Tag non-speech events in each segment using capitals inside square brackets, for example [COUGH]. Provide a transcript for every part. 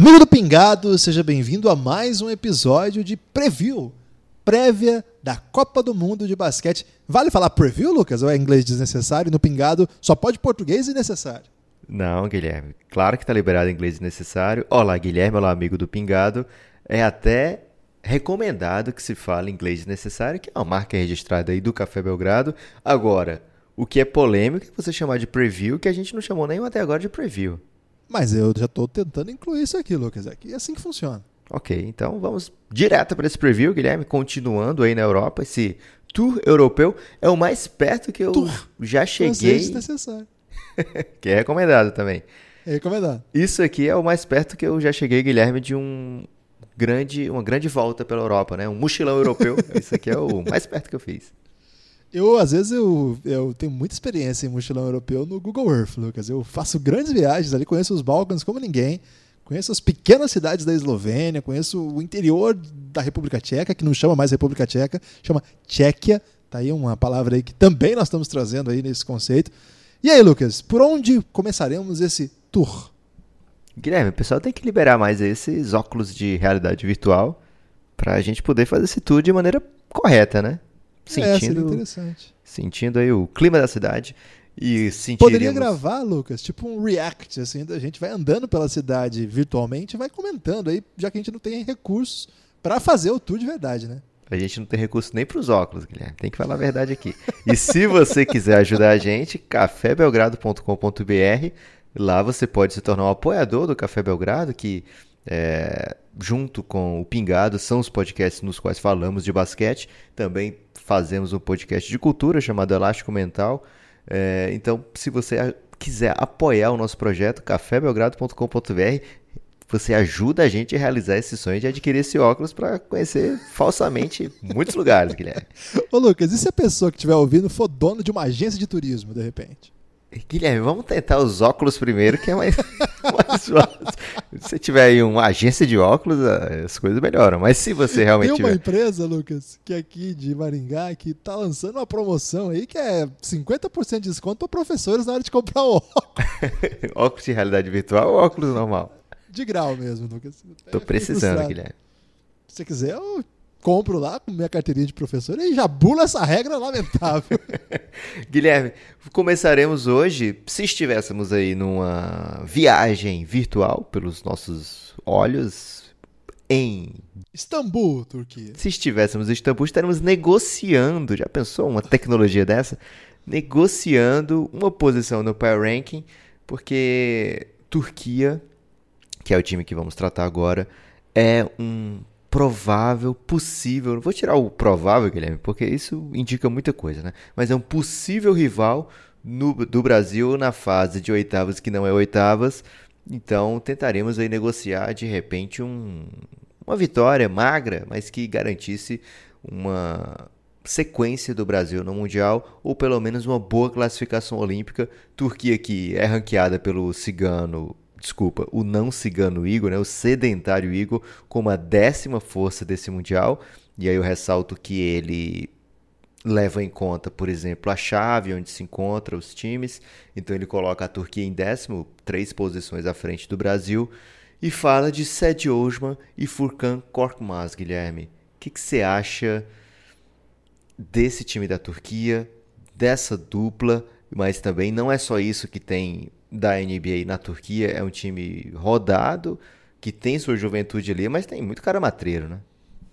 Amigo do Pingado, seja bem-vindo a mais um episódio de Preview, prévia da Copa do Mundo de Basquete. Vale falar preview, Lucas? Ou é inglês desnecessário? No Pingado só pode português e necessário. Não, Guilherme. Claro que está liberado inglês necessário. Olá, Guilherme. Olá, amigo do Pingado. É até recomendado que se fale inglês necessário, que é uma marca registrada aí do Café Belgrado. Agora, o que é polêmico é você chamar de preview, que a gente não chamou nem até agora de preview. Mas eu já estou tentando incluir isso aqui, Lucas. Aqui é assim que funciona. Ok, então vamos direto para esse preview, Guilherme, continuando aí na Europa. Esse tour europeu é o mais perto que eu tour. já cheguei. necessário. [LAUGHS] que é recomendado também. É recomendado. Isso aqui é o mais perto que eu já cheguei, Guilherme, de um grande, uma grande volta pela Europa, né? Um mochilão europeu. [LAUGHS] Isso aqui é o mais perto que eu fiz. Eu, às vezes, eu, eu tenho muita experiência em mochilão europeu no Google Earth, Lucas. Eu faço grandes viagens ali, conheço os Balcãs como ninguém, conheço as pequenas cidades da Eslovênia, conheço o interior da República Tcheca, que não chama mais República Tcheca, chama Tchequia. Tá aí uma palavra aí que também nós estamos trazendo aí nesse conceito. E aí, Lucas, por onde começaremos esse tour? Guilherme, o pessoal tem que liberar mais esses óculos de realidade virtual para a gente poder fazer esse tour de maneira correta, né? Sentindo, é, interessante. Sentindo aí o clima da cidade e sentindo. Poderia gravar, Lucas, tipo um react, assim, a gente vai andando pela cidade virtualmente e vai comentando aí, já que a gente não tem recursos para fazer o tour de verdade, né? A gente não tem recurso nem para os óculos, Guilherme. Tem que falar a verdade aqui. E se você quiser ajudar a gente, cafébelgrado.com.br. Lá você pode se tornar um apoiador do Café Belgrado, que é, junto com o Pingado são os podcasts nos quais falamos de basquete. Também fazemos um podcast de cultura chamado Elástico Mental. É, então, se você quiser apoiar o nosso projeto, cafébelgrado.com.br, você ajuda a gente a realizar esse sonho de adquirir esse óculos para conhecer falsamente [LAUGHS] muitos lugares, Guilherme. Ô Lucas, e se a pessoa que estiver ouvindo for dono de uma agência de turismo, de repente? Guilherme, vamos tentar os óculos primeiro, que é mais, [LAUGHS] mais fácil. Se você tiver aí uma agência de óculos, as coisas melhoram. Mas se você realmente Tem uma tiver... empresa, Lucas, que é aqui de Maringá, que tá lançando uma promoção aí que é 50% de desconto para professores na hora de comprar o óculos. [LAUGHS] óculos de realidade virtual ou óculos normal? De grau mesmo, Lucas. Tô precisando, Guilherme. Se você quiser, eu compro lá com minha carteirinha de professor e já bula essa regra lamentável. [LAUGHS] Guilherme, começaremos hoje, se estivéssemos aí numa viagem virtual pelos nossos olhos em Istambul, Turquia. Se estivéssemos em Istambul, estaremos negociando, já pensou uma tecnologia dessa? Negociando uma posição no Power Ranking, porque Turquia que é o time que vamos tratar agora, é um provável, possível. Vou tirar o provável, Guilherme, porque isso indica muita coisa, né? Mas é um possível rival no, do Brasil na fase de oitavas que não é oitavas. Então tentaremos aí negociar de repente um, uma vitória magra, mas que garantisse uma sequência do Brasil no Mundial, ou pelo menos uma boa classificação olímpica. Turquia que é ranqueada pelo cigano desculpa, o não cigano Igor, né, o sedentário Igor, como a décima força desse Mundial. E aí eu ressalto que ele leva em conta, por exemplo, a chave onde se encontram os times. Então ele coloca a Turquia em décimo, três posições à frente do Brasil. E fala de Sed Osman e Furkan Korkmaz, Guilherme. O que você acha desse time da Turquia, dessa dupla? Mas também não é só isso que tem da NBA na Turquia é um time rodado, que tem sua juventude ali, mas tem muito cara matreiro, né?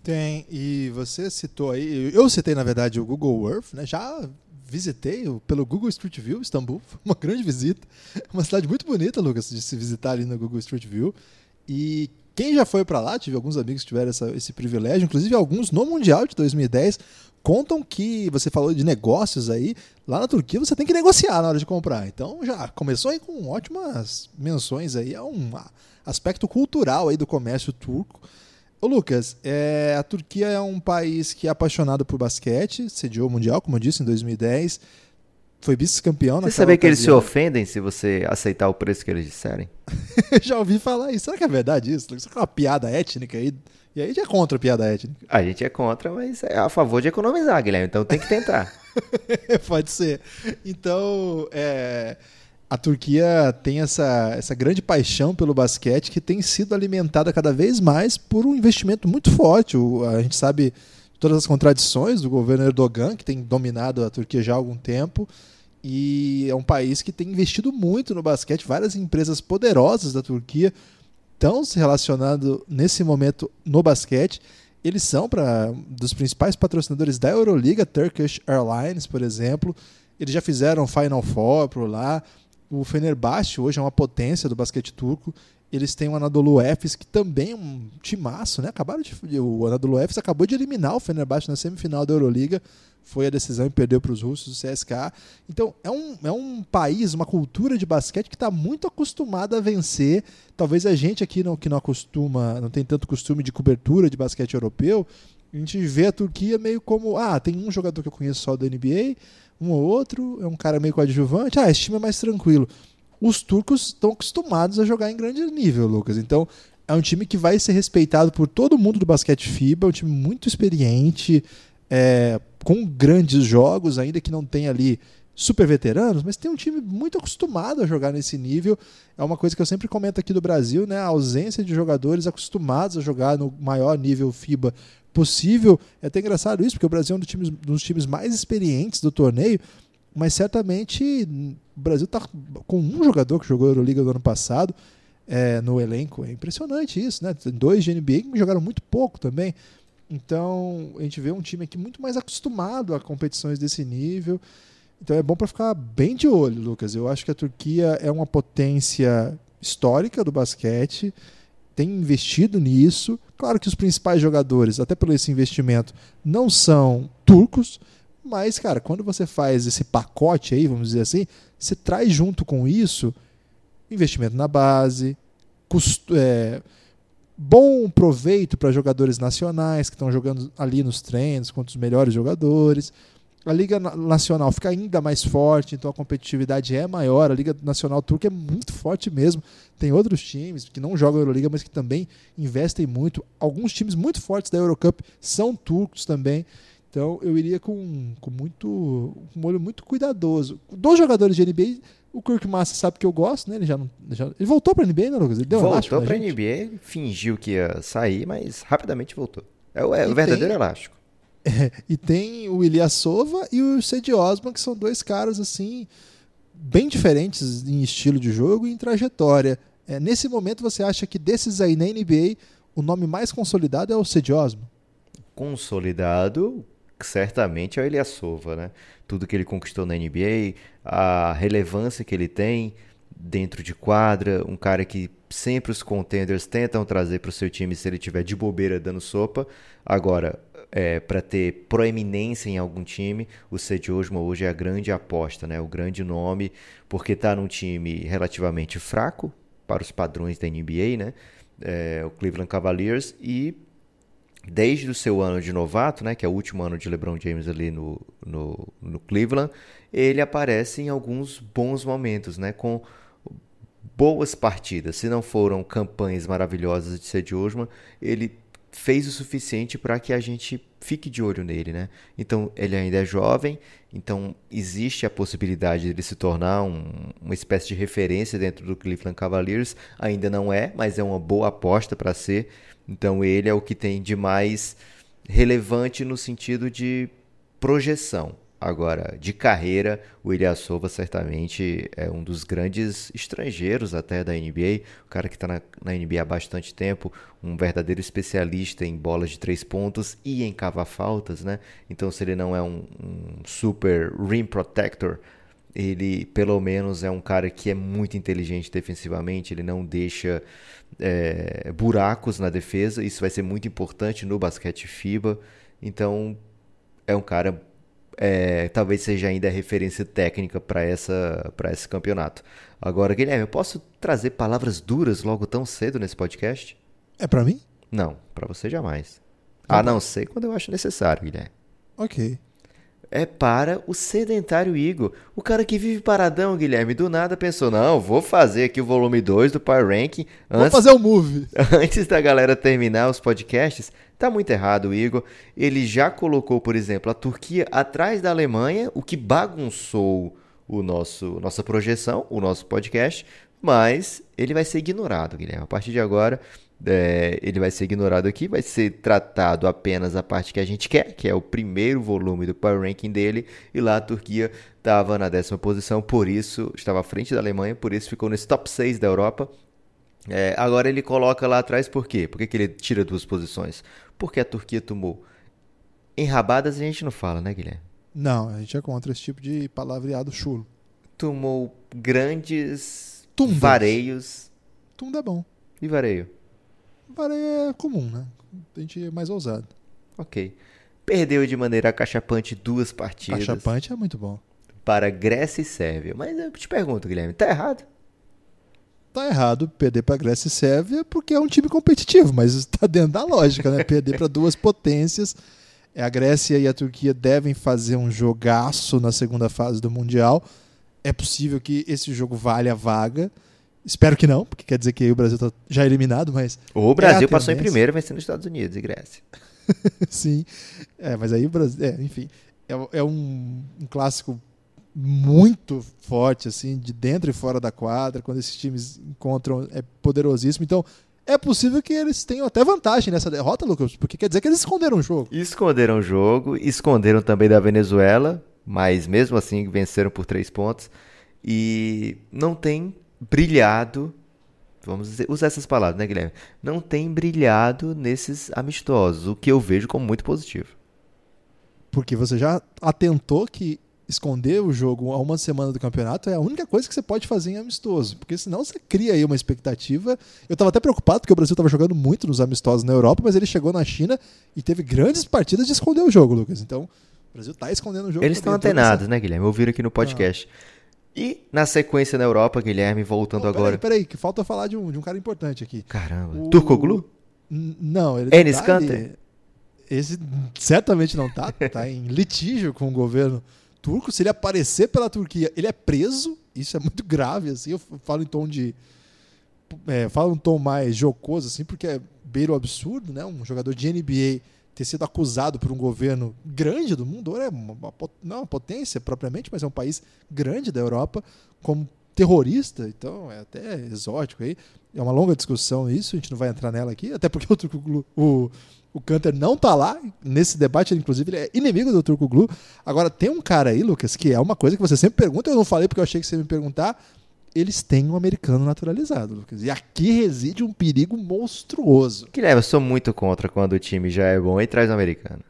Tem, e você citou aí, eu citei na verdade o Google Earth, né? Já visitei pelo Google Street View, Istambul, [LAUGHS] uma grande visita. Uma cidade muito bonita, Lucas, de se visitar ali no Google Street View. E quem já foi para lá, tive alguns amigos que tiveram essa, esse privilégio, inclusive alguns no Mundial de 2010, contam que você falou de negócios aí, lá na Turquia você tem que negociar na hora de comprar. Então já começou aí com ótimas menções aí a um aspecto cultural aí do comércio turco. Ô Lucas, é, a Turquia é um país que é apaixonado por basquete, sediou o Mundial, como eu disse, em 2010. Foi vice-campeão Você sabia que eles se ofendem se você aceitar o preço que eles disserem? [LAUGHS] Já ouvi falar isso. Será que é verdade isso? Isso é uma piada étnica aí e aí a gente é contra a piada étnica. A gente é contra, mas é a favor de economizar, Guilherme. Então tem que tentar. [LAUGHS] Pode ser. Então, é, a Turquia tem essa, essa grande paixão pelo basquete que tem sido alimentada cada vez mais por um investimento muito forte. O, a gente sabe todas as contradições do governo Erdogan, que tem dominado a Turquia já há algum tempo. E é um país que tem investido muito no basquete. Várias empresas poderosas da Turquia estão se relacionando nesse momento no basquete. Eles são para dos principais patrocinadores da Euroliga, Turkish Airlines, por exemplo. Eles já fizeram Final Four por lá. O Fenerbahçe hoje é uma potência do basquete turco. Eles têm o Anadolu Efes, que também é um timaço, né? Acabaram de, o Anadolu Efes acabou de eliminar o Fenerbahçe na semifinal da Euroliga. Foi a decisão e perdeu para os russos, o CSK. Então, é um, é um país, uma cultura de basquete que está muito acostumada a vencer. Talvez a gente aqui não, que não acostuma, não tem tanto costume de cobertura de basquete europeu, a gente vê a Turquia meio como, ah, tem um jogador que eu conheço só da NBA, um ou outro, é um cara meio coadjuvante, ah, esse time é mais tranquilo. Os turcos estão acostumados a jogar em grande nível, Lucas. Então, é um time que vai ser respeitado por todo mundo do basquete FIBA, é um time muito experiente, é, com grandes jogos, ainda que não tenha ali super veteranos, mas tem um time muito acostumado a jogar nesse nível. É uma coisa que eu sempre comento aqui do Brasil, né? A ausência de jogadores acostumados a jogar no maior nível FIBA possível. É até engraçado isso, porque o Brasil é um dos times, um dos times mais experientes do torneio, mas certamente o Brasil está com um jogador que jogou a Euroliga do ano passado é, no elenco. É impressionante isso, né? Tem dois de NBA que jogaram muito pouco também. Então a gente vê um time aqui muito mais acostumado a competições desse nível. Então é bom para ficar bem de olho, Lucas. Eu acho que a Turquia é uma potência histórica do basquete tem investido nisso. Claro que os principais jogadores, até pelo esse investimento, não são turcos, mas, cara, quando você faz esse pacote aí, vamos dizer assim, você traz junto com isso investimento na base, custo, é, bom proveito para jogadores nacionais que estão jogando ali nos treinos contra os melhores jogadores a Liga Nacional fica ainda mais forte, então a competitividade é maior. A Liga Nacional Turca é muito forte mesmo. Tem outros times que não jogam a Euroliga, mas que também investem muito. Alguns times muito fortes da Eurocup são turcos também. Então eu iria com, com muito um olho muito cuidadoso. Dos jogadores de NBA, o Kirk Massa sabe que eu gosto, né? Ele já não. Já, ele voltou para a NBA, né, Lucas? Ele deu voltou para a NBA, fingiu que ia sair, mas rapidamente voltou. É o, é o verdadeiro tem, elástico. [LAUGHS] e tem o Ilyasova e o Cedi Osman, que são dois caras assim bem diferentes em estilo de jogo e em trajetória. É, nesse momento, você acha que desses aí na NBA, o nome mais consolidado é o Cedi Osman? Consolidado, certamente é o Ilyasova, né? Tudo que ele conquistou na NBA, a relevância que ele tem dentro de quadra, um cara que sempre os contenders tentam trazer para o seu time se ele tiver de bobeira dando sopa. Agora, é, para ter proeminência em algum time, o Cedi Osmo hoje é a grande aposta, né? o grande nome, porque está num time relativamente fraco para os padrões da NBA, né? É, o Cleveland Cavaliers, e desde o seu ano de novato, né, que é o último ano de LeBron James ali no, no, no Cleveland, ele aparece em alguns bons momentos, né, com boas partidas. Se não foram campanhas maravilhosas de Cedi Osman, ele fez o suficiente para que a gente fique de olho nele, né? Então ele ainda é jovem, então existe a possibilidade de ele se tornar um, uma espécie de referência dentro do Cleveland Cavaliers. Ainda não é, mas é uma boa aposta para ser. Então ele é o que tem de mais relevante no sentido de projeção. Agora, de carreira, o Ilyasova certamente é um dos grandes estrangeiros até da NBA, o cara que está na, na, NBA há bastante tempo, um verdadeiro especialista em bolas de três pontos e em cavar faltas, né? Então, se ele não é um, um super rim protector, ele pelo menos é um cara que é muito inteligente defensivamente, ele não deixa é, buracos na defesa, isso vai ser muito importante no basquete FIBA, então é um cara é, talvez seja ainda a referência técnica para essa para esse campeonato. Agora, Guilherme, eu posso trazer palavras duras logo tão cedo nesse podcast? É para mim? Não, para você jamais. Tá a não ser quando eu acho necessário, Guilherme. Ok é para o sedentário Igor. O cara que vive paradão, Guilherme, do nada pensou: não, vou fazer aqui o volume 2 do Power Ranking. Antes, vou fazer o um move. [LAUGHS] Antes da galera terminar os podcasts. Tá muito errado, Igor. Ele já colocou, por exemplo, a Turquia atrás da Alemanha, o que bagunçou o nosso nossa projeção, o nosso podcast, mas ele vai ser ignorado, Guilherme. A partir de agora, é, ele vai ser ignorado aqui, vai ser tratado apenas a parte que a gente quer, que é o primeiro volume do Power Ranking dele, e lá a Turquia estava na décima posição, por isso estava à frente da Alemanha, por isso ficou nesse top 6 da Europa. É, agora ele coloca lá atrás por quê? Por que, que ele tira duas posições? Porque a Turquia tomou enrabadas a gente não fala, né, Guilherme? Não, a gente é contra esse tipo de palavreado chulo. Tomou grandes Tundas. vareios. Tunda é bom. E vareio? Vareio é comum, né? A gente é mais ousado. Ok. Perdeu de maneira acachapante duas partidas. Cachapante é muito bom. Para Grécia e Sérvia. Mas eu te pergunto, Guilherme, tá errado? Tá errado perder pra Grécia e Sérvia porque é um time competitivo, mas está dentro da lógica, né? Perder para duas potências. É, a Grécia e a Turquia devem fazer um jogaço na segunda fase do Mundial. É possível que esse jogo valha a vaga. Espero que não, porque quer dizer que aí o Brasil tá já eliminado, mas. O Brasil é passou em primeiro vencendo os Estados Unidos e Grécia. [LAUGHS] Sim. É, mas aí o Brasil. É, enfim. É, é um, um clássico muito forte, assim, de dentro e fora da quadra. Quando esses times encontram, é poderosíssimo. Então, é possível que eles tenham até vantagem nessa derrota, Lucas, porque quer dizer que eles esconderam o jogo. Esconderam o jogo, esconderam também da Venezuela, mas mesmo assim venceram por três pontos. E não tem brilhado, vamos dizer- usar essas palavras, né, Guilherme? Não tem brilhado nesses amistosos, o que eu vejo como muito positivo. Porque você já atentou que esconder o jogo a uma semana do campeonato é a única coisa que você pode fazer em amistoso. Porque senão você cria aí uma expectativa. Eu estava até preocupado porque o Brasil estava jogando muito nos amistosos na Europa, mas ele chegou na China e teve grandes partidas de esconder o jogo, Lucas. Então, o Brasil está escondendo o jogo. Eles estão antenados, né, Guilherme? Ouviram aqui no podcast. E na sequência na Europa, Guilherme, voltando Pô, agora. Peraí, peraí, que falta falar de um, de um cara importante aqui. Caramba. O- Turcoglu? Não, ele Enes tá ali. Esse certamente não tá. Tá em [LAUGHS] litígio com o governo turco. Se ele aparecer pela Turquia, ele é preso. Isso é muito grave, assim. Eu falo em tom de. É, falo um tom mais jocoso, assim, porque é beira o absurdo, né? Um jogador de NBA ter sido acusado por um governo grande do mundo, é uma, não uma potência propriamente, mas é um país grande da Europa, como terrorista, então é até exótico aí. É uma longa discussão isso, a gente não vai entrar nela aqui, até porque o Turco o, o Canter não tá lá nesse debate, ele, inclusive ele é inimigo do Turco Glu. Agora tem um cara aí, Lucas, que é uma coisa que você sempre pergunta, eu não falei porque eu achei que você ia me perguntar. Eles têm um americano naturalizado, Lucas. E aqui reside um perigo monstruoso. Guilherme, eu sou muito contra quando o time já é bom e traz um americano.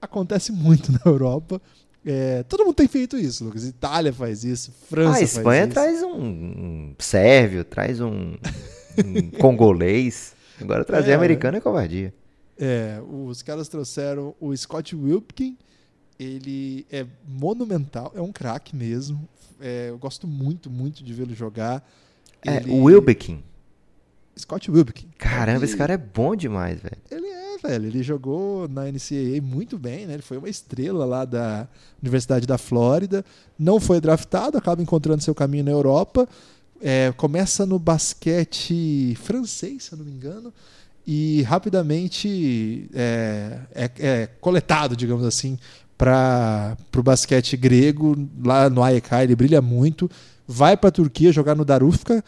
Acontece muito na Europa. É, todo mundo tem feito isso, Lucas. Itália faz isso, França Ah, a Espanha faz isso. traz um, um sérvio, traz um, um [LAUGHS] congolês. Agora trazer É. americano é covardia. É, os caras trouxeram o Scott Wilpkin. Ele é monumental, é um craque mesmo. É, eu gosto muito, muito de vê-lo jogar. É, Ele- o Wilbekin. Scott Wilpkin. Caramba, Ele- esse cara é bom demais, velho. Ele é, velho. Ele jogou na NCAA muito bem, né? Ele foi uma estrela lá da Universidade da Flórida. Não foi draftado, acaba encontrando seu caminho na Europa. É, começa no basquete francês, se eu não me engano. E rapidamente é, é- é coletado, digamos assim, para o basquete grego. Lá no AEK ele brilha muito. Vai para a Turquia jogar no Darufka,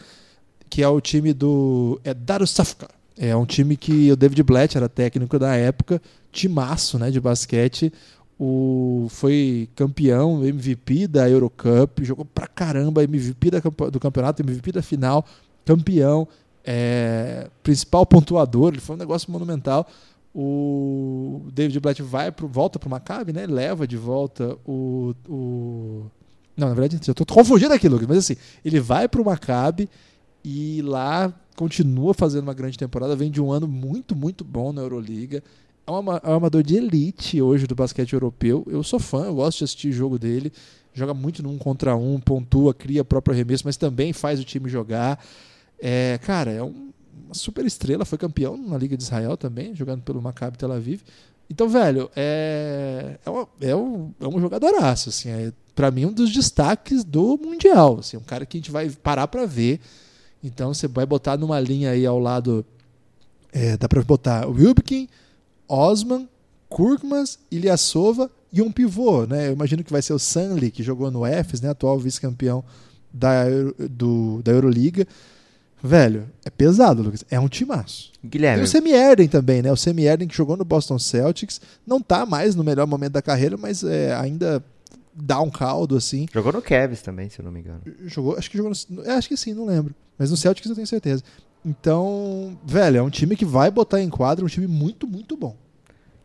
que é o time do. É Darussafka. É um time que o David Blatt era técnico da época, timaço né, de basquete. O, foi campeão, MVP da Eurocup, jogou pra caramba, MVP da do campeonato, MVP da final, campeão, é, principal pontuador, ele foi um negócio monumental. O David Blatt vai pro, volta pro Maccabi, né? Leva de volta o, o não, na verdade, eu tô confundindo aqui, Lucas, mas assim, ele vai pro Maccabi e lá continua fazendo uma grande temporada, vem de um ano muito, muito bom na Euroliga. É um é um amador de elite hoje do basquete europeu. Eu sou fã, eu gosto de assistir jogo dele. Joga muito num contra um, pontua, cria próprio arremesso, mas também faz o time jogar. É, cara, é um- uma super estrela, foi campeão na Liga de Israel também, jogando pelo Maccabi Tel Aviv. Então, velho, é, é, uma- é um, é um jogadoraço, assim, é, para mim um dos destaques do Mundial, assim, um cara que a gente vai parar para ver. Então, você vai botar numa linha aí ao lado, é, dá para botar o Wilbekin, Osman, Kurkmaz, Ilyasova e um pivô, né? Eu imagino que vai ser o Sanli, que jogou no EFES, né? Atual vice-campeão da, do, da Euroliga. Velho, é pesado, Lucas. É um timaço. Guilherme. Tem o Semi-Erden também, né? O Semi-Erden que jogou no Boston Celtics. Não tá mais no melhor momento da carreira, mas é, ainda dá um caldo, assim. Jogou no Cavs também, se eu não me engano. Jogou, acho que jogou no, é, Acho que sim, não lembro. Mas no Celtics eu tenho certeza. Então, velho, é um time que vai botar em quadra, um time muito, muito bom.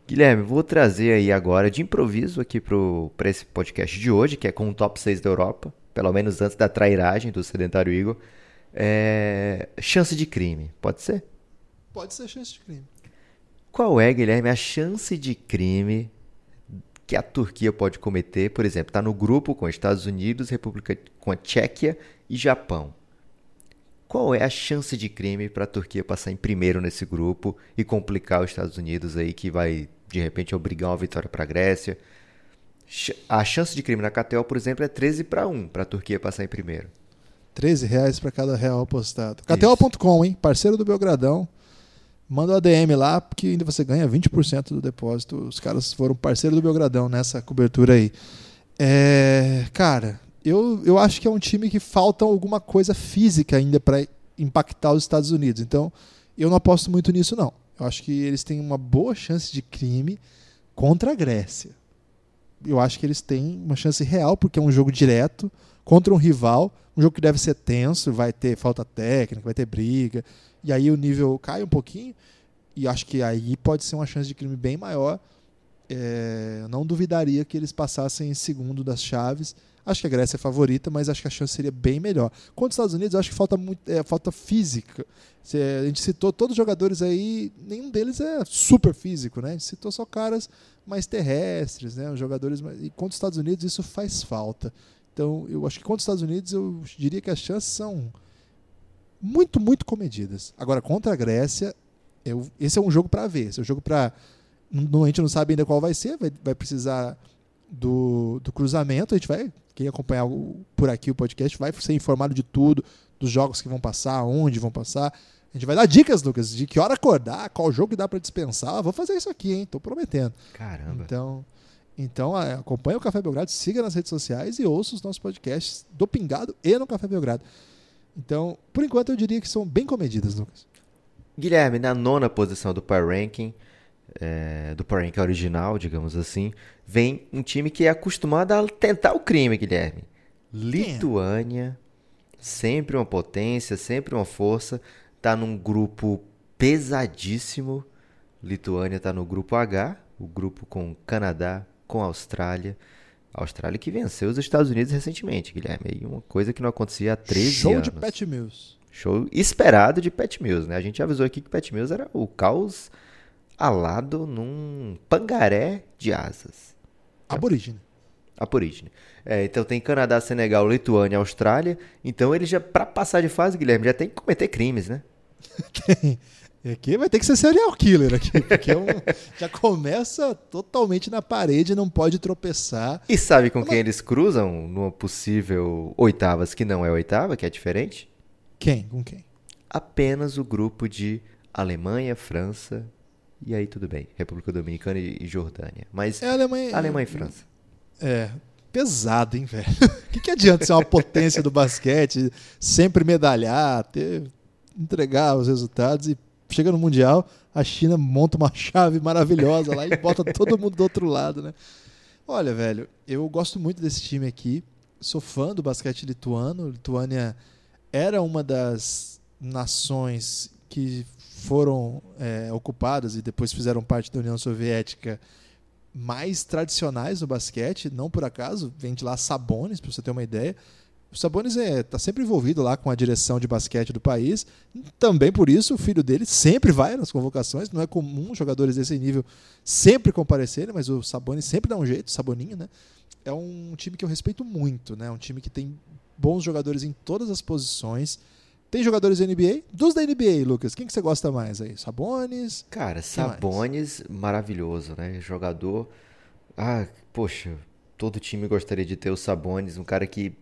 Guilherme, vou trazer aí agora de improviso aqui para esse podcast de hoje, que é com o top 6 da Europa, pelo menos antes da trairagem do sedentário Igor. É... Chance de crime, pode ser? Pode ser chance de crime. Qual é, Guilherme, a chance de crime que a Turquia pode cometer? Por exemplo, está no grupo com Estados Unidos, República com a Tchequia e Japão. Qual é a chance de crime para a Turquia passar em primeiro nesse grupo e complicar os Estados Unidos aí que vai de repente obrigar uma vitória para a Grécia? A chance de crime na KTO, por exemplo, é 13 para 1 para a Turquia passar em primeiro. 13 reais para cada real apostado. KTO.com, hein? Parceiro do Belgradão. Manda o ADM lá, porque ainda você ganha 20% do depósito. Os caras foram parceiro do Belgradão nessa cobertura aí. É, cara, eu, eu acho que é um time que falta alguma coisa física ainda para impactar os Estados Unidos. Então, eu não aposto muito nisso, não. Eu acho que eles têm uma boa chance de crime contra a Grécia. Eu acho que eles têm uma chance real, porque é um jogo direto contra um rival, um jogo que deve ser tenso, vai ter falta técnica, vai ter briga, e aí o nível cai um pouquinho, e acho que aí pode ser uma chance de crime bem maior. É, não duvidaria que eles passassem em segundo das chaves Acho que a Grécia é favorita, mas acho que a chance seria bem melhor. Contra os Estados Unidos, acho que falta muito, é, falta física. A gente citou todos os jogadores aí, nenhum deles é super físico, né? A gente citou só caras mais terrestres, né? Os jogadores mais... e contra os Estados Unidos isso faz falta. Então, eu acho que contra os Estados Unidos eu diria que as chances são muito, muito comedidas. Agora contra a Grécia, eu... esse é um jogo para ver, esse é um jogo para a gente não sabe ainda qual vai ser, vai, vai precisar do, do cruzamento. A gente vai, quem acompanhar o, por aqui o podcast, vai ser informado de tudo, dos jogos que vão passar, onde vão passar. A gente vai dar dicas, Lucas, de que hora acordar, qual jogo dá para dispensar. Vou fazer isso aqui, hein? Tô prometendo. Caramba. Então, então acompanhe o Café Belgrado, siga nas redes sociais e ouça os nossos podcasts do Pingado e no Café Belgrado. Então, por enquanto, eu diria que são bem comedidas, Lucas. Guilherme, na nona posição do Power Ranking, é, do Power Ranking original, digamos assim, vem um time que é acostumado a tentar o crime, Guilherme. Lituânia, sempre uma potência, sempre uma força, tá num grupo pesadíssimo. Lituânia tá no grupo H, o grupo com Canadá, com Austrália. Austrália que venceu os Estados Unidos recentemente, Guilherme. E uma coisa que não acontecia há 13 Show anos. Show de Pat Mills. Show esperado de Pat Mills, né? A gente avisou aqui que Pat Mills era o caos alado num pangaré de asas. Aborígene. Aborígene. É, então tem Canadá, Senegal, Lituânia, Austrália. Então ele já, para passar de fase, Guilherme, já tem que cometer crimes, né? [LAUGHS] [LAUGHS] tem. Aqui vai ter que ser serial killer aqui, porque é um, [LAUGHS] já começa totalmente na parede, não pode tropeçar. E sabe com quem eles cruzam numa possível oitavas que não é oitava, que é diferente? Quem? Com quem? Apenas o grupo de Alemanha, França, e aí tudo bem. República Dominicana e Jordânia. Mas é Alemanha, Alemanha e França. É, pesado, hein, velho? O [LAUGHS] que, que adianta ser uma potência do basquete, sempre medalhar, ter, entregar os resultados e chega no Mundial, a China monta uma [LAUGHS] chave maravilhosa lá e bota todo mundo do outro lado, né? Olha, velho, eu gosto muito desse time aqui. Sou fã do basquete lituano. Lituânia era uma das nações que foram é, ocupadas e depois fizeram parte da União Soviética mais tradicionais no basquete, não por acaso, vem de lá Sabonis, para você ter uma ideia. O Sabonis está é, tá sempre envolvido lá com a direção de basquete do país. Também por isso, o filho dele sempre vai nas convocações. Não é comum jogadores desse nível sempre comparecerem, mas o Sabonis sempre dá um jeito, Saboninho, né? É um time que eu respeito muito, né? Um time que tem bons jogadores em todas as posições. Tem jogadores da NBA? Dos da NBA, Lucas, quem que você gosta mais aí? Sabones? Cara, Sabones, mais? maravilhoso, né? Jogador. Ah, poxa, todo time gostaria de ter o Sabones, um cara que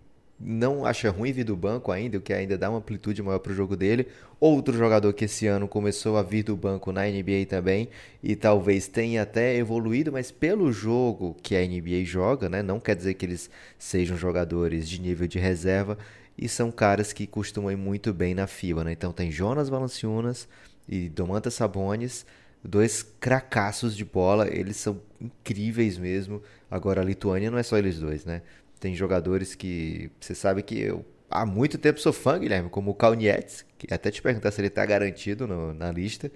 não acha ruim vir do banco ainda, o que ainda dá uma amplitude maior para o jogo dele. Outro jogador que esse ano começou a vir do banco na NBA também e talvez tenha até evoluído, mas pelo jogo que a NBA joga, né, não quer dizer que eles sejam jogadores de nível de reserva e são caras que costumam ir muito bem na FIBA. Né? Então tem Jonas Valanciunas e Domantas Sabonis, dois cracassos de bola, eles são incríveis mesmo. Agora a Lituânia não é só eles dois, né? Tem jogadores que você sabe que eu há muito tempo sou fã, Guilherme, como o Kaunietz, que até te perguntar se ele está garantido no, na lista.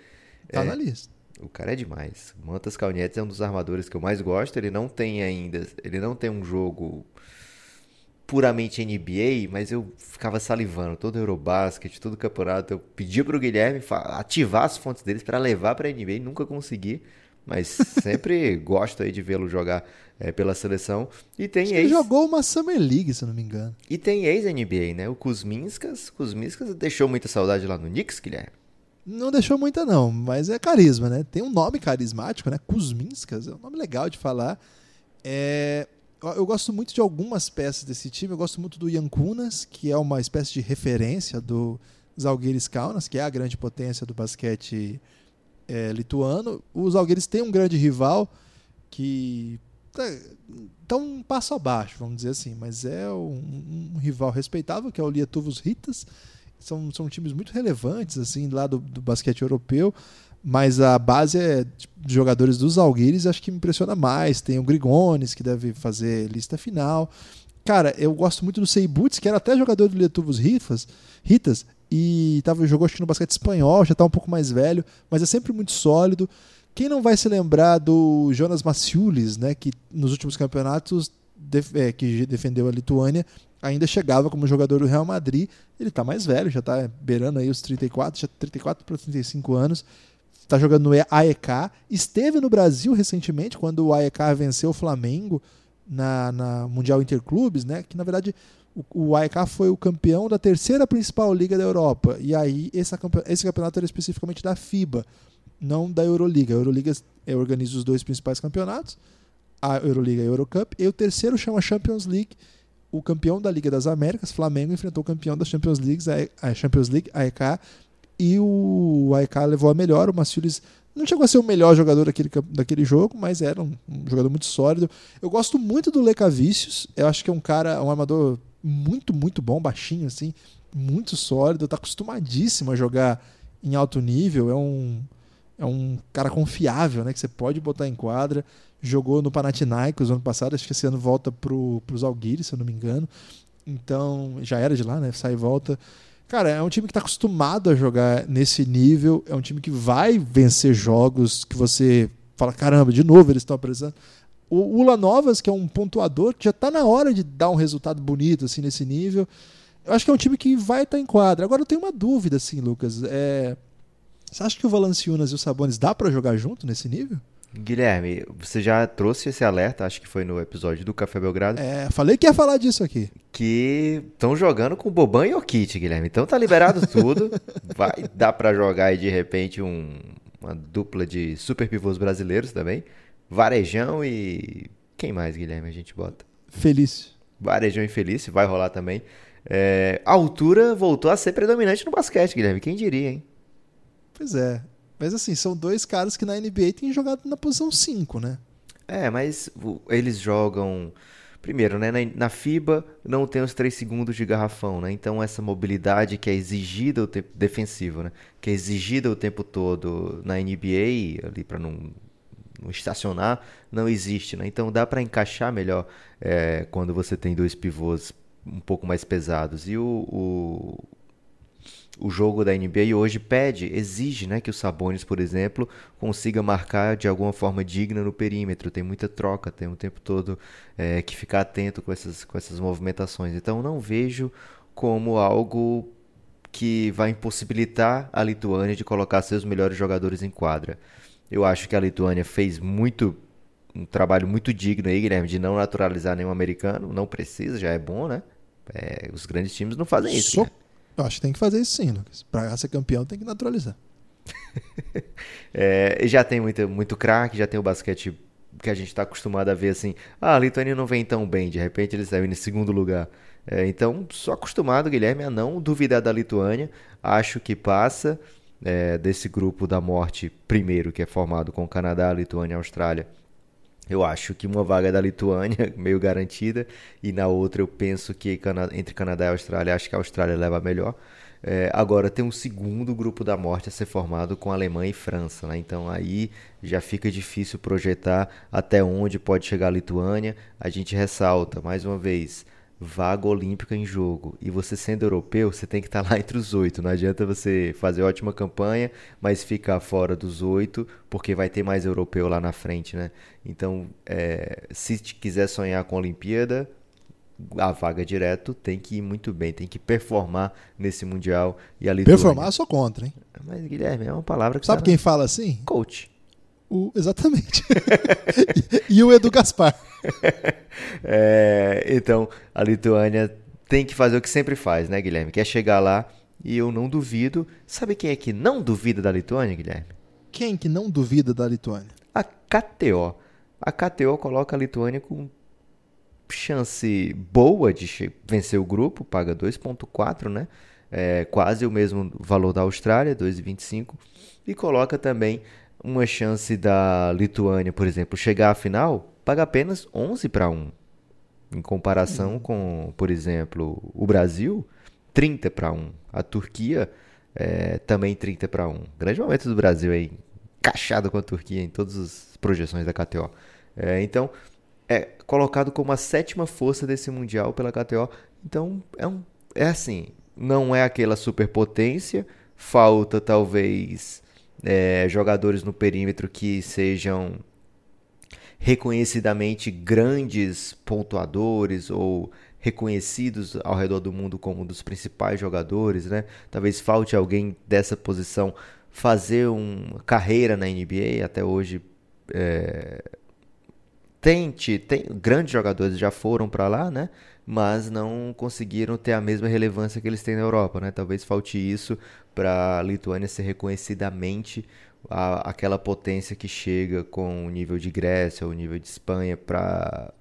Tá é, na lista. O cara é demais. Mantas Kaunietz é um dos armadores que eu mais gosto. Ele não tem ainda, ele não tem um jogo puramente NBA, mas eu ficava salivando todo Eurobasket, todo campeonato. Eu pedia para o Guilherme ativar as fontes deles para levar para a NBA, nunca consegui mas [LAUGHS] sempre gosto aí de vê-lo jogar é, pela seleção. E tem ex... Ele jogou uma Summer League, se eu não me engano. E tem ex-NBA, né? O Kuzminskas. Kuzminskas deixou muita saudade lá no Knicks, Guilherme? Não deixou muita não, mas é carisma, né? Tem um nome carismático, né? Kuzminskas, é um nome legal de falar. É... Eu gosto muito de algumas peças desse time. Eu gosto muito do Yankunas, que é uma espécie de referência do Zalgiris Kaunas, que é a grande potência do basquete é, lituano. Os Algueires têm um grande rival que está um passo abaixo, vamos dizer assim, mas é um, um rival respeitável, que é o Lietuvos Ritas. São, são times muito relevantes assim lá do, do basquete europeu, mas a base é de jogadores dos Alguires, acho que me impressiona mais. Tem o Grigones, que deve fazer lista final. Cara, eu gosto muito do Seibuts, que era até jogador do Lietuvos Ritas, Ritas, e tava, jogou acho que no basquete espanhol, já está um pouco mais velho, mas é sempre muito sólido. Quem não vai se lembrar do Jonas Maciulis, né, que nos últimos campeonatos def é, que defendeu a Lituânia, ainda chegava como jogador do Real Madrid. Ele está mais velho, já está beirando aí os 34, já 34 para 35 anos. Está jogando no AEK. Esteve no Brasil recentemente, quando o AEK venceu o Flamengo na, na Mundial Interclubes, né? Que na verdade o, o AEK foi o campeão da terceira principal liga da Europa. E aí esse, esse campeonato era especificamente da FIBA, não da Euroliga. A Euroliga é, organiza os dois principais campeonatos, a Euroliga e a Eurocup, e o terceiro chama Champions League. O campeão da Liga das Américas, Flamengo, enfrentou o campeão da Champions League, a Champions League, AEK, e o AEK levou a melhor. O Maciulis não chegou a ser o melhor jogador daquele, daquele jogo, mas era um, um jogador muito sólido. Eu gosto muito do Lecavicius, eu acho que é um cara, um armador muito, muito bom, baixinho, assim, muito sólido, tá acostumadíssimo a jogar em alto nível, é um, é um cara confiável, né, que você pode botar em quadra. Jogou no Panathinaikos ano passado, acho que esse ano volta pro, pros Alguires, se eu não me engano. Então, já era de lá, né, sai e volta. Cara, é um time que está acostumado a jogar nesse nível, é um time que vai vencer jogos que você fala, caramba, de novo eles estão apresentando. O Ula Novas, que é um pontuador, já está na hora de dar um resultado bonito assim nesse nível. Eu acho que é um time que vai estar tá em quadra. Agora eu tenho uma dúvida, assim, Lucas. É... Você acha que o Valanciunas e o Sabonis dá para jogar junto nesse nível? Guilherme, você já trouxe esse alerta, acho que foi no episódio do Café Belgrado. É, falei que ia falar disso aqui. Que estão jogando com Boban e o Kit, Guilherme. Então tá liberado [LAUGHS] tudo. Vai dar para jogar aí de repente um, uma dupla de super pivôs brasileiros também. Varejão e. Quem mais, Guilherme, a gente bota? Felício. Varejão e Felício, vai rolar também. É, a altura voltou a ser predominante no basquete, Guilherme. Quem diria, hein? Pois é. Mas assim, são dois caras que na NBA têm jogado na posição 5, né? É, mas eles jogam. Primeiro, né, na, FIBA não tem os 3 segundos de garrafão, né? Então essa mobilidade que é exigida o tempo defensivo, né? Que é exigida o tempo todo na NBA, ali para não não estacionar, não existe. Né? Então dá para encaixar melhor é, quando você tem dois pivôs um pouco mais pesados. E o, o, o jogo da NBA hoje pede, exige né, que o Sabonis, por exemplo, consiga marcar de alguma forma digna no perímetro. Tem muita troca, tem o tempo todo é, que ficar atento com essas, com essas movimentações. Então não vejo como algo que vai impossibilitar a Lituânia de colocar seus melhores jogadores em quadra. Eu acho que a Lituânia fez muito um trabalho muito digno aí, Guilherme, de não naturalizar nenhum americano. Não precisa, já é bom, né? É, os grandes times não fazem isso. So... Né? Eu acho que tem que fazer isso sim, Lucas. Para ser campeão tem que naturalizar. [LAUGHS] é, já tem muito, muito craque, já tem o basquete que a gente está acostumado a ver assim, ah, a Lituânia não vem tão bem, de repente eles saem em segundo lugar. É, então, sou acostumado, Guilherme, a não duvidar da Lituânia. Acho que passa é, desse grupo da morte primeiro, que é formado com Canadá, Lituânia Austrália. Eu acho que uma vaga da Lituânia [LAUGHS] meio garantida e na outra eu penso que entre Canadá e Austrália acho que a Austrália leva melhor. É, agora tem um segundo grupo da morte a ser formado com Alemanha e França, né? então aí já fica difícil projetar até onde pode chegar a Lituânia. A gente ressalta mais uma vez vaga olímpica em jogo. E você sendo europeu, você tem que estar [LAUGHS] lá entre os oito. Não adianta você fazer ótima campanha, mas ficar fora dos oito, porque vai ter mais europeu lá na frente, né? Então, é, se quiser sonhar com a Olimpíada, a vaga direto tem que ir muito bem, tem que performar nesse Mundial. E a Performar, eu sou contra, hein? Mas, Guilherme, é uma palavra que Sabe tá quem fala assim? Coach. O, exatamente. [LAUGHS] e, e, o Edu Gaspar. [LAUGHS] é, então, a Lituânia tem que fazer o que sempre faz, né, Guilherme? Quer chegar lá e eu não duvido. Sabe quem é que não duvida da Lituânia, Guilherme? Quem que não duvida da Lituânia? A KTO. A KTO coloca a Lituânia com chance boa de vencer o grupo, paga 2.4, né? É quase o mesmo valor da Austrália, 2,25. E coloca também uma chance da Lituânia, por exemplo, chegar à final, paga apenas 11 para 1. Em comparação uhum. com, por exemplo, o Brasil, 30 para 1. A Turquia é, também 30 para 1. Grande momento do Brasil aí, encaixado com a Turquia em todas as projeções da KTO. É, então, é colocado como a sétima força desse Mundial pela KTO. Então, é, um, é assim, não é aquela superpotência, falta talvez é, jogadores no perímetro que sejam reconhecidamente grandes pontuadores ou reconhecidos ao redor do mundo como um dos principais jogadores, né? Talvez falte alguém dessa posição fazer uma carreira na NBA. Até hoje, é... tente, tem grandes jogadores já foram para lá, né? Mas não conseguiram ter a mesma relevância que eles têm na Europa, né? Talvez falte isso para a Lituânia ser reconhecidamente a, aquela potência que chega com o nível de Grécia, o nível de Espanha para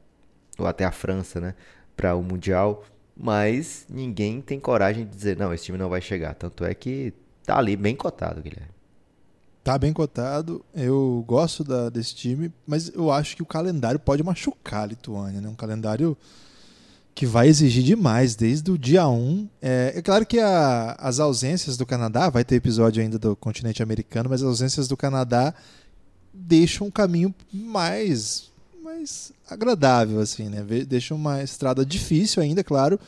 ou até a França, né, para o mundial, mas ninguém tem coragem de dizer não, esse time não vai chegar. Tanto é que tá ali bem cotado, Guilherme. Tá bem cotado. Eu gosto da, desse time, mas eu acho que o calendário pode machucar a Lituânia, né? Um calendário que vai exigir demais desde o dia 1. É, é claro que a, as ausências do Canadá, vai ter episódio ainda do continente americano, mas as ausências do Canadá deixam um caminho mais, mais agradável, assim, né? Deixam uma estrada difícil ainda, claro,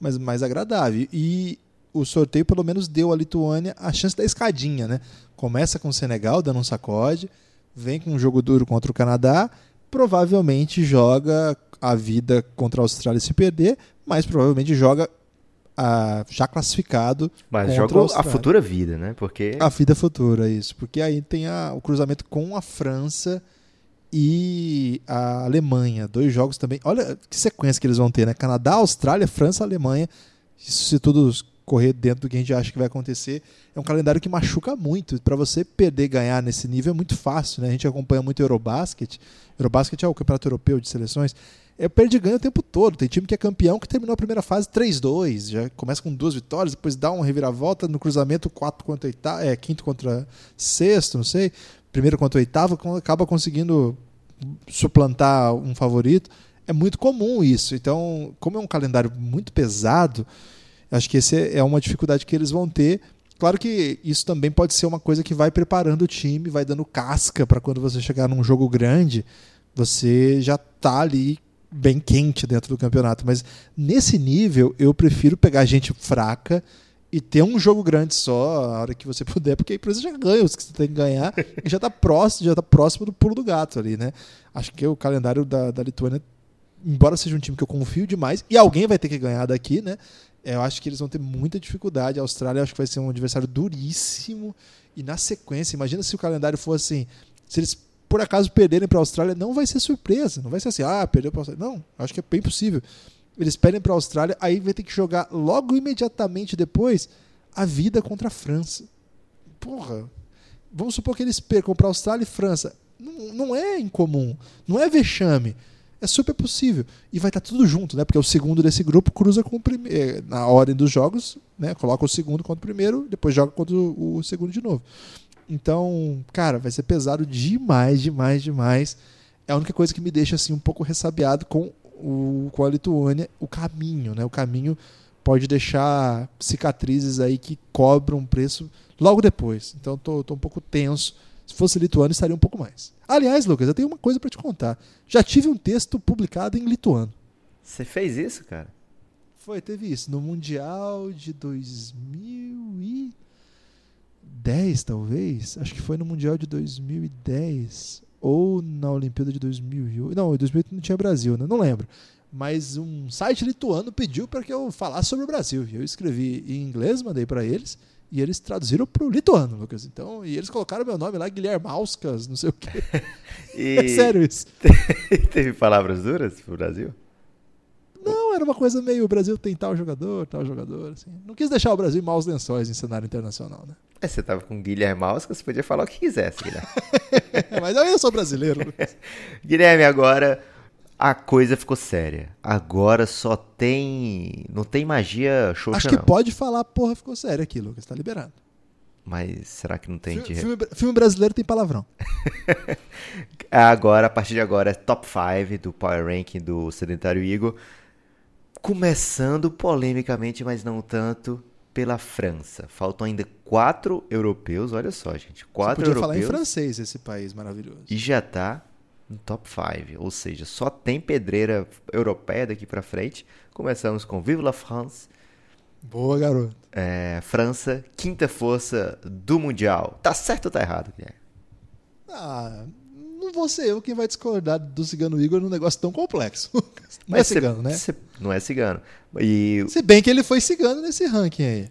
mas mais agradável. E o sorteio pelo menos deu à Lituânia a chance da escadinha, né? Começa com o Senegal dando um sacode, vem com um jogo duro contra o Canadá, provavelmente joga a vida contra a Austrália se perder, mas provavelmente joga a, já classificado. Mas joga a, a, futura vida, né? Porque a vida futura, isso. Porque aí tem a, o cruzamento com a França e a Alemanha. Dois jogos também. Olha que sequência que eles vão ter, né? Canadá, Austrália, França, Alemanha. Isso se tudo correr dentro do que a gente acha que vai acontecer. É um calendário que machuca muito. Para você perder ganhar nesse nível é muito fácil, né? A gente acompanha muito Eurobasket. Eurobasket é o campeonato europeu de seleções é perde e ganha o tempo todo. Tem time que é campeão que terminou a primeira fase 3-2, já começa com duas vitórias, depois dá uma reviravolta no cruzamento 4 contra oitavo, é, quinto contra sexto, não sei, primeiro contra oitavo, acaba conseguindo suplantar um favorito. É muito comum isso. Então, como é um calendário muito pesado, acho que essa é uma dificuldade que eles vão ter. Claro que isso também pode ser uma coisa que vai preparando o time, vai dando casca para quando você chegar num jogo grande, você já tá ali bem quente dentro do campeonato. Mas nesse nível, eu prefiro pegar gente fraca e ter um jogo grande só a hora que você [LAUGHS] puder, porque aí você já ganha os que você tem que ganhar e já está próximo, já tá próximo do pulo do gato ali, né? Acho que o calendário da, da Lituânia, embora seja um time que eu confio demais, e alguém vai ter que ganhar daqui, né? Eu acho que eles vão ter muita dificuldade. A Austrália acho que vai ser um adversário duríssimo. E na sequência, imagina se o calendário fosse assim: se eles por acaso perderem para a Austrália, não vai ser surpresa. Não vai ser assim, ah, perdeu para a Austrália. Não, acho que é bem possível. Eles perdem para a Austrália, aí vai ter que jogar logo imediatamente depois a vida contra a França. Porra. Vamos supor que eles percam para a Austrália e França. Não, não é incomum, não é vexame. É super possível. E vai estar tudo junto, né? Porque o segundo desse grupo cruza com o primeiro. Eh, na ordem dos jogos, né? Coloca o segundo contra o primeiro, depois joga contra o segundo de novo. Então, cara, vai ser pesado demais, demais, demais. É a única coisa que me deixa assim um pouco ressabiado com o com a Lituânia, o caminho, né? O caminho pode deixar cicatrizes aí que cobram um preço logo depois. Então, tô, tô um pouco tenso. Se fosse lituano, estaria um pouco mais. Aliás, Lucas, eu tenho uma coisa para te contar. Já tive um texto publicado em lituano. Você fez isso, cara? Foi, teve isso. No Mundial de 2010, talvez. Acho que foi no Mundial de 2010. Ou na Olimpíada de 2008. Não, em 2008 não tinha Brasil, né? Não lembro. Mas um site lituano pediu para que eu falasse sobre o Brasil. Eu escrevi em inglês, mandei para eles. E eles traduziram para o lituano, Lucas. Então, e eles colocaram meu nome lá, Guilherme Mauskas, não sei o quê. [LAUGHS] E... [LAUGHS] É sério isso. [LAUGHS] Teve palavras duras pro Brasil? Não, era uma coisa meio o Brasil tem tal jogador, tal jogador, assim. Não quis deixar o Brasil em maus lençóis em cenário internacional, né? É, você tava com Guilherme você podia falar o que quisesse, Guilherme. Mas eu sou brasileiro. Lucas. Guilherme, agora a coisa ficou séria. Agora só tem. Não tem magia xoxa, Acho que não. pode falar, porra, ficou sério aqui, Lucas. Tá liberado. Mas será que não tem filme, filme, filme brasileiro tem palavrão. [LAUGHS] agora, a partir de agora, é top 5 do Power Ranking do Sedentário Igor. Começando polemicamente, mas não tanto, pela França. Faltam ainda quatro europeus, olha só, gente. Quatro Você podia europeus. falar em francês esse país maravilhoso. E já tá no top 5, ou seja, só tem pedreira europeia daqui para frente. Começamos com Vive la France. Boa, garoto. É, França, quinta força do Mundial. Tá certo ou tá errado, Guilherme? Ah, não vou ser eu quem vai discordar do Cigano Igor num negócio tão complexo. [LAUGHS] Não é Mas é cigano, né? Cê, não é cigano. E... Se bem que ele foi cigano nesse ranking aí.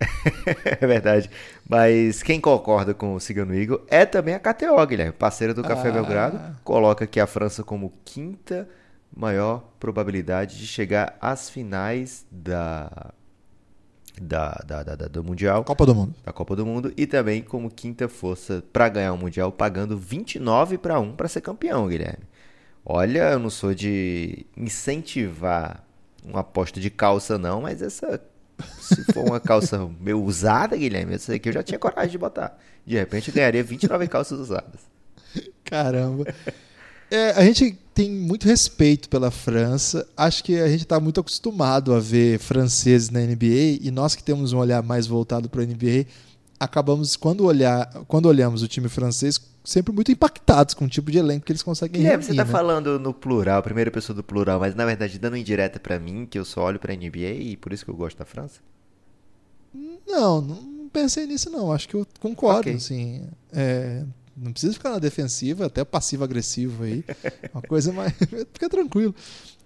[LAUGHS] é verdade. Mas quem concorda com o Cigano Igor é também a KTO, Guilherme, parceira do Café ah. Belgrado. Coloca aqui a França como quinta maior probabilidade de chegar às finais da, da, da, da, da, do Mundial. Copa do Mundo. Da Copa do Mundo. E também como quinta força para ganhar o Mundial, pagando 29 para 1 para ser campeão, Guilherme. Olha, eu não sou de incentivar uma aposta de calça, não, mas essa se for uma calça meio usada, Guilherme, essa aqui eu já tinha coragem de botar. De repente eu ganharia 29 calças usadas. Caramba. É, a gente tem muito respeito pela França. Acho que a gente está muito acostumado a ver franceses na NBA e nós que temos um olhar mais voltado para a NBA, acabamos quando olhar, quando olhamos o time francês sempre muito impactados com o tipo de elenco que eles conseguem reunir, você tá né? falando no plural, primeira pessoa do plural, mas na verdade dando indireta para mim, que eu só olho pra NBA e por isso que eu gosto da França? Não, não pensei nisso não. Acho que eu concordo, okay. assim. É, não precisa ficar na defensiva, até passivo-agressivo aí. [LAUGHS] Uma coisa mais... [LAUGHS] Fica tranquilo.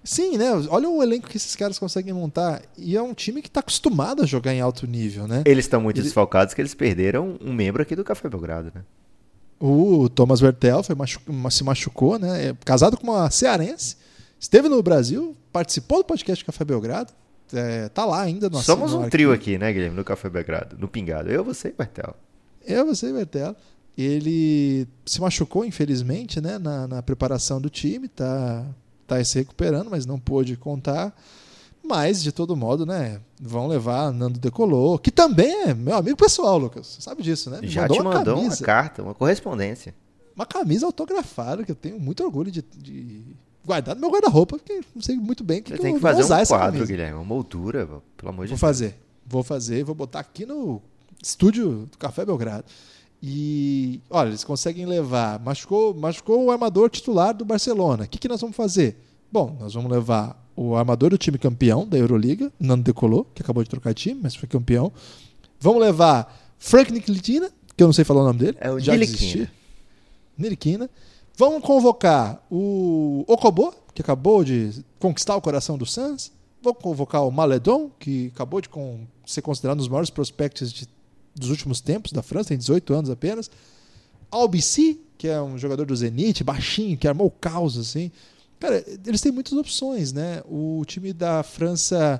Sim, né? Olha o elenco que esses caras conseguem montar. E é um time que está acostumado a jogar em alto nível, né? Eles estão muito Ele... desfalcados que eles perderam um membro aqui do Café Belgrado, né? O Thomas Vertel foi machu se machucou, né? É casado com uma cearense. Esteve no Brasil, participou do podcast Café Belgrado. É, tá lá ainda no Somos um trio aqui, né, Guilherme, no Café Belgrado, no Pingado. Eu, você e Vertel. Eu, você e Vertel. Ele se machucou, infelizmente, né, na, na preparação do time, tá, tá se recuperando, mas não pôde contar. Mas, de todo modo, né? Vão levar Nando Decolou, que também é meu amigo pessoal, Lucas. Você sabe disso, né? Me Já mandou te mandou uma, uma, carta, uma correspondência. Uma camisa autografada, que eu tenho muito orgulho de, de guardar no meu guarda-roupa, porque não sei muito bem que, Você que tem eu que fazer um quadro, Guilherme, uma moldura, pelo amor de Deus. Vou fazer, vou fazer, vou botar aqui no estúdio do Café Belgrado. E, olha, eles conseguem levar. Machucou, machucou o armador titular do Barcelona. O que, que nós vamos fazer? Bom, nós vamos levar o armador do time campeão da Euroliga, Nando Decolou, que acabou de trocar de time, mas foi campeão. Vamos levar Frank Niklitina, que eu não sei falar o nome dele. É o já Niliquina. Niliquina. Vamos convocar o Okobo, que acabou de conquistar o coração do Suns. Vamos convocar o Maledon, que acabou de ser considerado um dos maiores prospectos de, dos últimos tempos da França, tem 18 anos apenas. Albici, que é um jogador do Zenit, baixinho, que armou o caos, assim. Cara, eles têm muitas opções, né? O time da França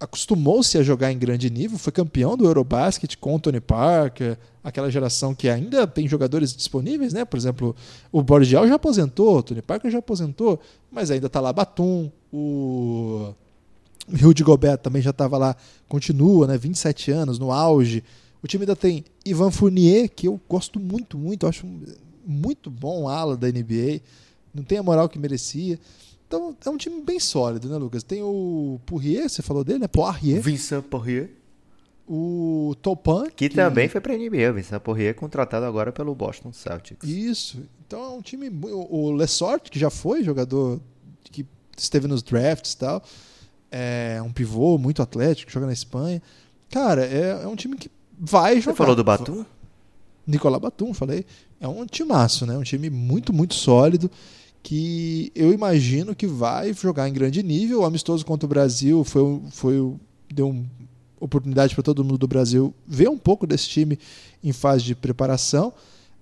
acostumou-se a jogar em grande nível, foi campeão do Eurobasket com Tony Parker, aquela geração que ainda tem jogadores disponíveis, né? Por exemplo, o Borgial já aposentou, Tony Parker já aposentou, mas ainda está lá Batum, o de Gobert também já estava lá, continua, né? 27 anos, no auge. O time ainda tem Ivan Fournier, que eu gosto muito, muito, acho muito bom ala da NBA, não tem a moral que merecia. Então é um time bem sólido, né, Lucas? Tem o Poirier, você falou dele, né? Poirier. Vincent Poirier. O Topan. Que, que... também foi para a NBA. Vincent Poirier é contratado agora pelo Boston Celtics. Isso. Então é um time. O Lessort, que já foi jogador que esteve nos drafts e tal. É um pivô muito atlético, joga na Espanha. Cara, é, é um time que vai jogar. Você falou do Batum? Nicolás Batum, falei. É um timaço, né? Um time muito, muito sólido que eu imagino que vai jogar em grande nível. O amistoso contra o Brasil foi, foi deu uma oportunidade para todo mundo do Brasil ver um pouco desse time em fase de preparação.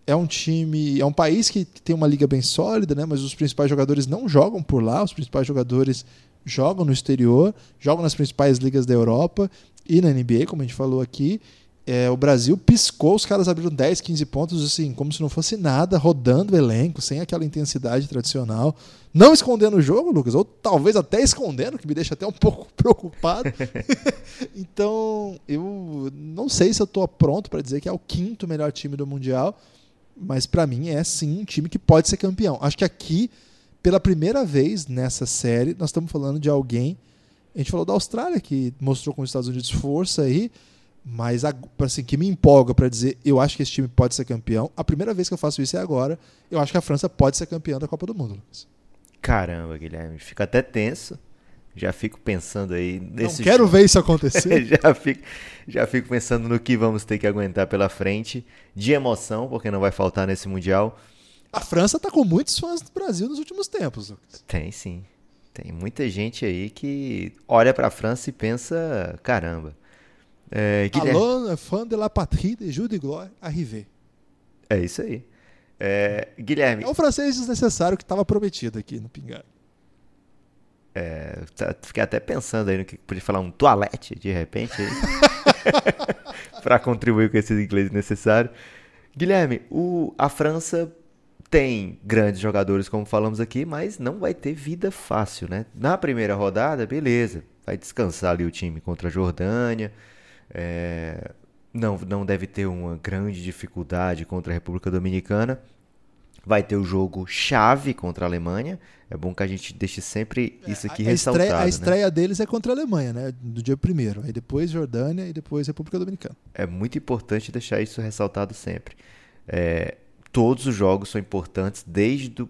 É um time, é um país que, que tem uma liga bem sólida, né? Mas os principais jogadores não jogam por lá. Os principais jogadores jogam no exterior, jogam nas principais ligas da Europa e na NBA, como a gente falou aqui é, o Brasil piscou, os caras abriram 10, 15 pontos, assim, como se não fosse nada, rodando o elenco, sem aquela intensidade tradicional. Não escondendo o jogo, Lucas, ou talvez até escondendo, que me deixa até um [LAUGHS] pouco preocupado. [LAUGHS] então, eu não sei se eu estou pronto para dizer que é o quinto melhor time do Mundial, mas para mim é sim um time que pode ser campeão. Acho que aqui, pela primeira vez nessa série, nós estamos falando de alguém. A gente falou da Austrália, que mostrou com os Estados Unidos força aí. Mas assim, que me empolga para dizer, eu acho que esse time pode ser campeão. A primeira vez que eu faço isso é agora. Eu acho que a França pode ser campeã da Copa do Mundo, Lucas. Caramba, Guilherme, fica até tenso. Já fico pensando aí nesse. Não quero jogo. ver isso acontecer. [LAUGHS] já, fico, já fico pensando no que vamos ter que aguentar pela frente. De emoção, porque não vai faltar nesse Mundial. A França tá com muitos fãs do Brasil nos últimos tempos, Lucas. Tem sim. Tem muita gente aí que olha para a França e pensa: caramba é, Guilherme... fã de la patrie de Jules de Gloire, arrivé. É isso aí. É, Guilherme. É o francês desnecessário que estava prometido aqui no Pingar. É, tá, fiquei até pensando aí no que podia falar um toalete de repente [LAUGHS] para contribuir com esse inglês necessário. Guilherme, o, a França tem grandes jogadores, como falamos aqui, mas não vai ter vida fácil, né? Na primeira rodada, beleza, vai descansar ali o time contra a Jordânia. É, não, não deve ter uma grande dificuldade contra a República Dominicana. Vai ter o jogo chave contra a Alemanha. É bom que a gente deixe sempre é, isso aqui a ressaltado. Estreia, a né? estreia deles é contra a Alemanha, né? Do dia primeiro. Aí depois Jordânia e depois República Dominicana. É muito importante deixar isso ressaltado sempre. É, todos os jogos são importantes, desde do,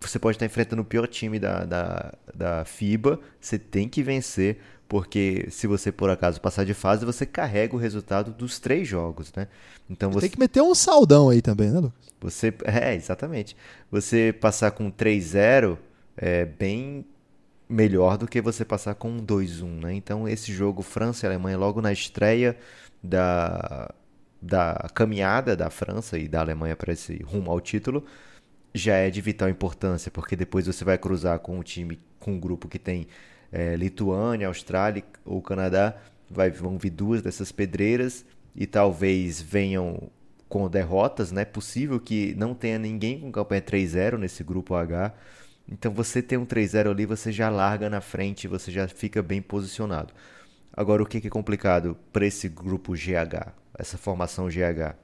você pode estar enfrentando o pior time da, da, da FIBA, você tem que vencer porque se você por acaso passar de fase, você carrega o resultado dos três jogos, né? Então você tem que meter um saldão aí também, né, Lucas? Você é, exatamente. Você passar com 3-0 é bem melhor do que você passar com um 2-1, né? Então esse jogo França e Alemanha logo na estreia da da caminhada da França e da Alemanha para esse rumo ao título já é de vital importância, porque depois você vai cruzar com um time com um grupo que tem é, Lituânia, Austrália ou Canadá, vai, vão vir duas dessas pedreiras e talvez venham com derrotas, né? Possível que não tenha ninguém com campanha 3-0 nesse grupo H. Então você tem um 3-0 ali, você já larga na frente, você já fica bem posicionado. Agora o que é complicado para esse grupo GH, essa formação GH?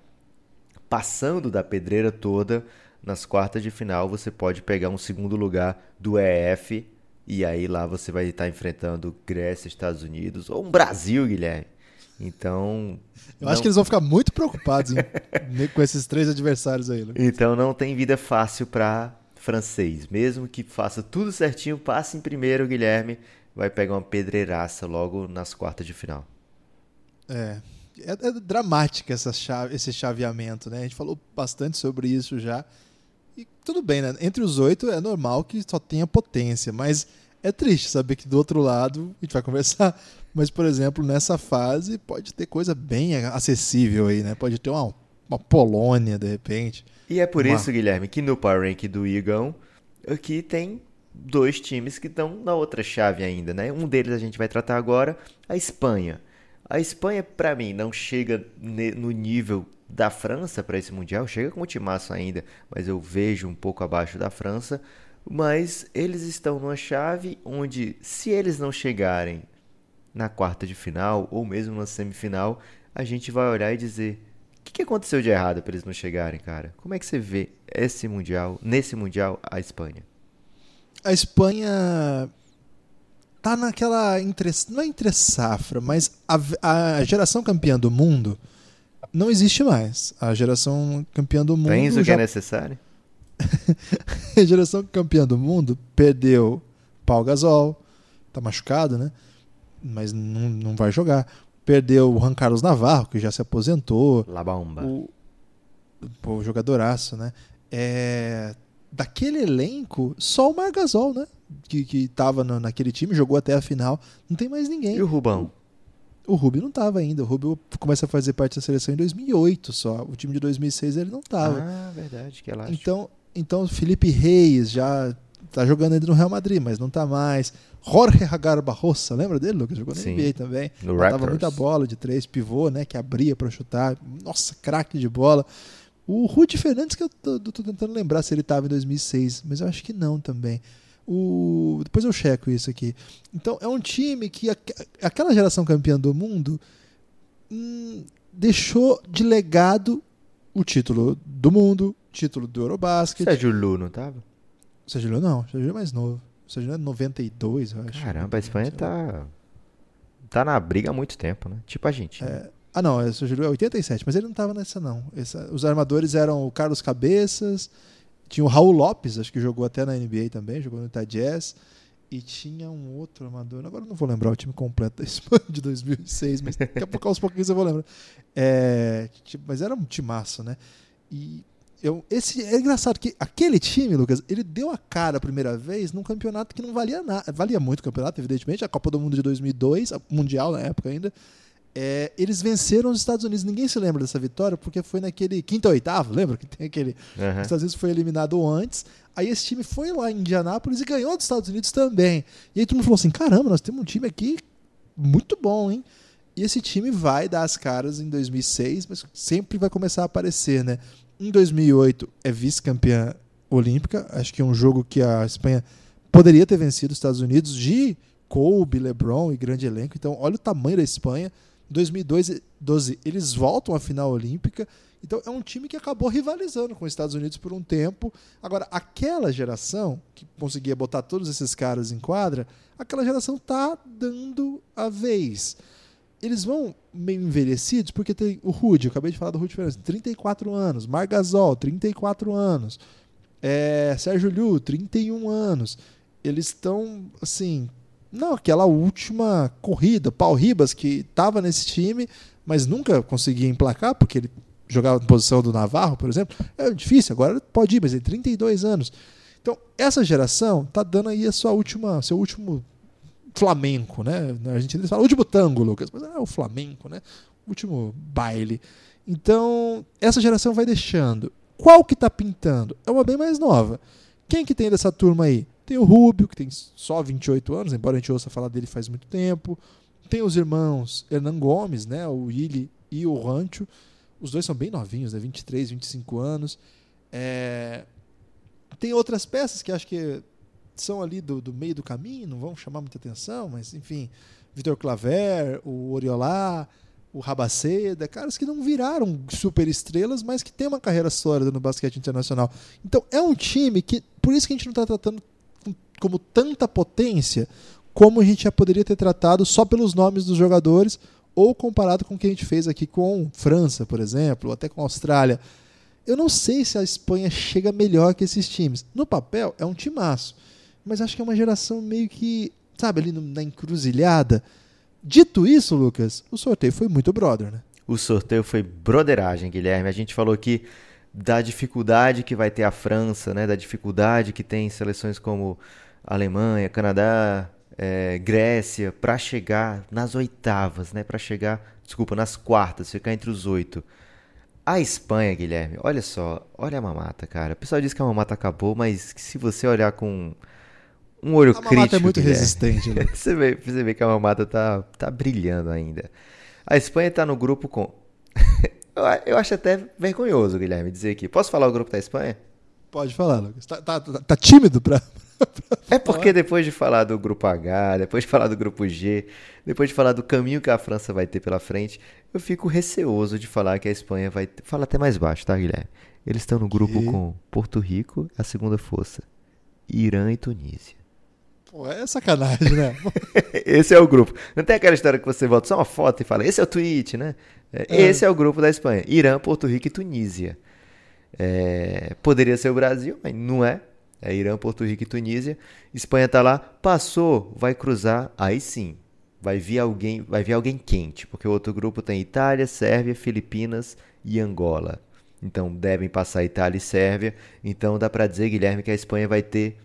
Passando da pedreira toda, nas quartas de final você pode pegar um segundo lugar do EF e aí lá você vai estar enfrentando Grécia, Estados Unidos ou um Brasil, Guilherme. Então. Eu não... acho que eles vão ficar muito preocupados em... [LAUGHS] com esses três adversários aí. Lucas. Então não tem vida fácil para francês. Mesmo que faça tudo certinho, passe em primeiro, Guilherme. Vai pegar uma pedreiraça logo nas quartas de final. É. É, é dramática essa chave, esse chaveamento, né? A gente falou bastante sobre isso já. E tudo bem, né? Entre os oito é normal que só tenha potência, mas é triste saber que do outro lado, a gente vai [LAUGHS] conversar, mas, por exemplo, nessa fase pode ter coisa bem acessível aí, né? Pode ter uma, uma Polônia, de repente. E é por uma... isso, Guilherme, que no Power Rank do Igão, aqui tem dois times que estão na outra chave ainda, né? Um deles a gente vai tratar agora, a Espanha. A Espanha, para mim, não chega no nível da França para esse Mundial, chega com o timaço ainda, mas eu vejo um pouco abaixo da França. Mas eles estão numa chave onde, se eles não chegarem na quarta de final ou mesmo na semifinal, a gente vai olhar e dizer: o que, que aconteceu de errado para eles não chegarem, cara? Como é que você vê esse Mundial, nesse Mundial, a Espanha? A Espanha tá naquela entre, não é entre safra, mas a, a, geração campeã do mundo não existe mais. A geração campeã do mundo Tens o já... que é necessário? [LAUGHS] a geração campeã do mundo perdeu Paul Gasol, tá machucado, né? Mas não, não vai jogar. Perdeu o Juan Carlos Navarro, que já se aposentou. La bomba. O, o jogadoraço, né? É, daquele elenco, só o Margasol, né? Que, que tava naquele time, jogou até a final. Não tem mais ninguém. E o Rubão? O, o Rubio não tava ainda. O Rubio começa a fazer parte da seleção em 2008 só. O time de 2006 ele não tava. Ah, verdade, que ela Então, então Felipe Reis já tá jogando ainda no Real Madrid, mas não tá mais. Jorge Hagar Barrosa, lembra dele, Lucas? Jogou no Sim, NBA também. No Tava muita bola de três, pivô, né? Que abria para chutar. Nossa, craque de bola. O Rudy Fernandes, que eu tô, tô, tentando lembrar se ele estava em 2006, mas eu acho que não também. O... Depois eu checo isso aqui. Então, é um time que aquela geração campeã do mundo hum, deixou de legado o título do mundo, título do Eurobasket. Sérgio Lu não tava? Sérgio Lu não, Sérgio Lu é mais novo. Sérgio Lu é 92, eu acho. Caramba, a Espanha tá tá na briga há muito tempo, né? Tipo a gente. É? Ah, não, o Sérgio Lu é 87, mas ele não tava nessa não. Essa, os armadores eram o Carlos Cabeças, tinha o Raul Lopes, acho que jogou até na NBA também, jogou no Utah Jazz. E tinha um outro armador, agora não vou lembrar o time completo da Espanha [LAUGHS] de 2006, mas daqui a pouco aos pouquinhos eu vou lembrar. É, tipo, mas era um timaço, né? E eu, esse, é engraçado que aquele time, Lucas, ele deu a cara a primeira vez num campeonato que não valia nada. Valia muito o campeonato, evidentemente, a Copa do Mundo de 2002, Mundial na época ainda. É, eles venceram os Estados Unidos. Ninguém se lembra dessa vitória porque foi naquele quinto ou oitavo, lembra? Que tem aquele. Uhum. Os Estados Unidos foi eliminado antes. Aí esse time foi lá em Indianápolis e ganhou dos Estados Unidos também. E aí todo mundo falou assim: caramba, nós temos um time aqui muito bom, hein? E esse time vai dar as caras em 2006, mas sempre vai começar a aparecer, né? Em 2008 é vice-campeã olímpica. Acho que é um jogo que a Espanha poderia ter vencido os Estados Unidos de Kobe, LeBron e grande elenco. Então, olha o tamanho da Espanha. 2012 eles voltam à final olímpica. Então é um time que acabou rivalizando com os Estados Unidos por um tempo. Agora, aquela geração que conseguia botar todos esses caras em quadra, aquela geração tá dando a vez. Eles vão meio envelhecidos porque tem o Rude, eu acabei de falar do Rude Fernandes, 34 anos, Margasol, 34 anos, é, Sérgio Liu, 31 anos. Eles estão, assim, não, aquela última corrida, Paul Ribas, que estava nesse time, mas nunca conseguia emplacar, porque ele jogava na posição do Navarro, por exemplo. É difícil, agora pode ir, mas ele tem 32 anos. Então, essa geração tá dando aí a sua última, seu último flamenco, né? A gente fala último tango, Lucas, mas é o flamenco, né? Último baile. Então, essa geração vai deixando. Qual que tá pintando? É uma bem mais nova. Quem que tem dessa turma aí? Tem o Rubio, que tem só 28 anos, embora a gente ouça falar dele faz muito tempo. Tem os irmãos Hernan Gomes, né, o Willi e o Rancho. Os dois são bem novinhos, né, 23, 25 anos. É... Tem outras peças que acho que são ali do, do meio do caminho, não vão chamar muita atenção, mas enfim, Vitor Claver, o Oriolá, o Rabaceda, caras que não viraram super estrelas, mas que tem uma carreira sólida no basquete internacional. Então é um time que, por isso que a gente não está tratando como tanta potência como a gente já poderia ter tratado só pelos nomes dos jogadores ou comparado com o que a gente fez aqui com França, por exemplo, ou até com Austrália. Eu não sei se a Espanha chega melhor que esses times. No papel, é um timaço. Mas acho que é uma geração meio que, sabe, ali na encruzilhada. Dito isso, Lucas, o sorteio foi muito brother, né? O sorteio foi broderagem, Guilherme. A gente falou que da dificuldade que vai ter a França, né? Da dificuldade que tem seleções como Alemanha, Canadá, é, Grécia, para chegar nas oitavas, né? Para chegar, desculpa, nas quartas, ficar entre os oito. A Espanha, Guilherme, olha só, olha a mamata, cara. O pessoal diz que a mamata acabou, mas se você olhar com um olho A mamata crítico. é muito Guilherme. resistente, né? [LAUGHS] Você vê, você vê que a mamata tá, tá brilhando ainda. A Espanha tá no grupo com. [LAUGHS] eu, a- eu acho até vergonhoso, Guilherme, dizer aqui. Posso falar o grupo da Espanha? Pode falar, Lucas. Tá, tá- tá- tá tímido pra. [LAUGHS] É porque depois de falar do grupo H, depois de falar do grupo G, depois de falar do caminho que a França vai ter pela frente, eu fico receoso de falar que a Espanha vai. ter- Fala até mais baixo, tá, Guilherme? Eles estão no grupo com Porto Rico, a segunda força, Irã e Tunísia. Pô, é sacanagem, né? [LAUGHS] Esse é o grupo. Não tem aquela história que você volta só uma foto e fala, esse é o tweet, né? É, É. Esse é o grupo da Espanha. Irã, Porto Rico e Tunísia. É, poderia ser o Brasil, mas não é. É Irã, Porto Rico e Tunísia. Espanha tá lá, passou, vai cruzar, aí sim. Vai vir alguém, vai vir alguém quente, porque o outro grupo tem Itália, Sérvia, Filipinas e Angola. Então devem passar Itália e Sérvia. Então dá pra dizer, Guilherme, que a Espanha vai ter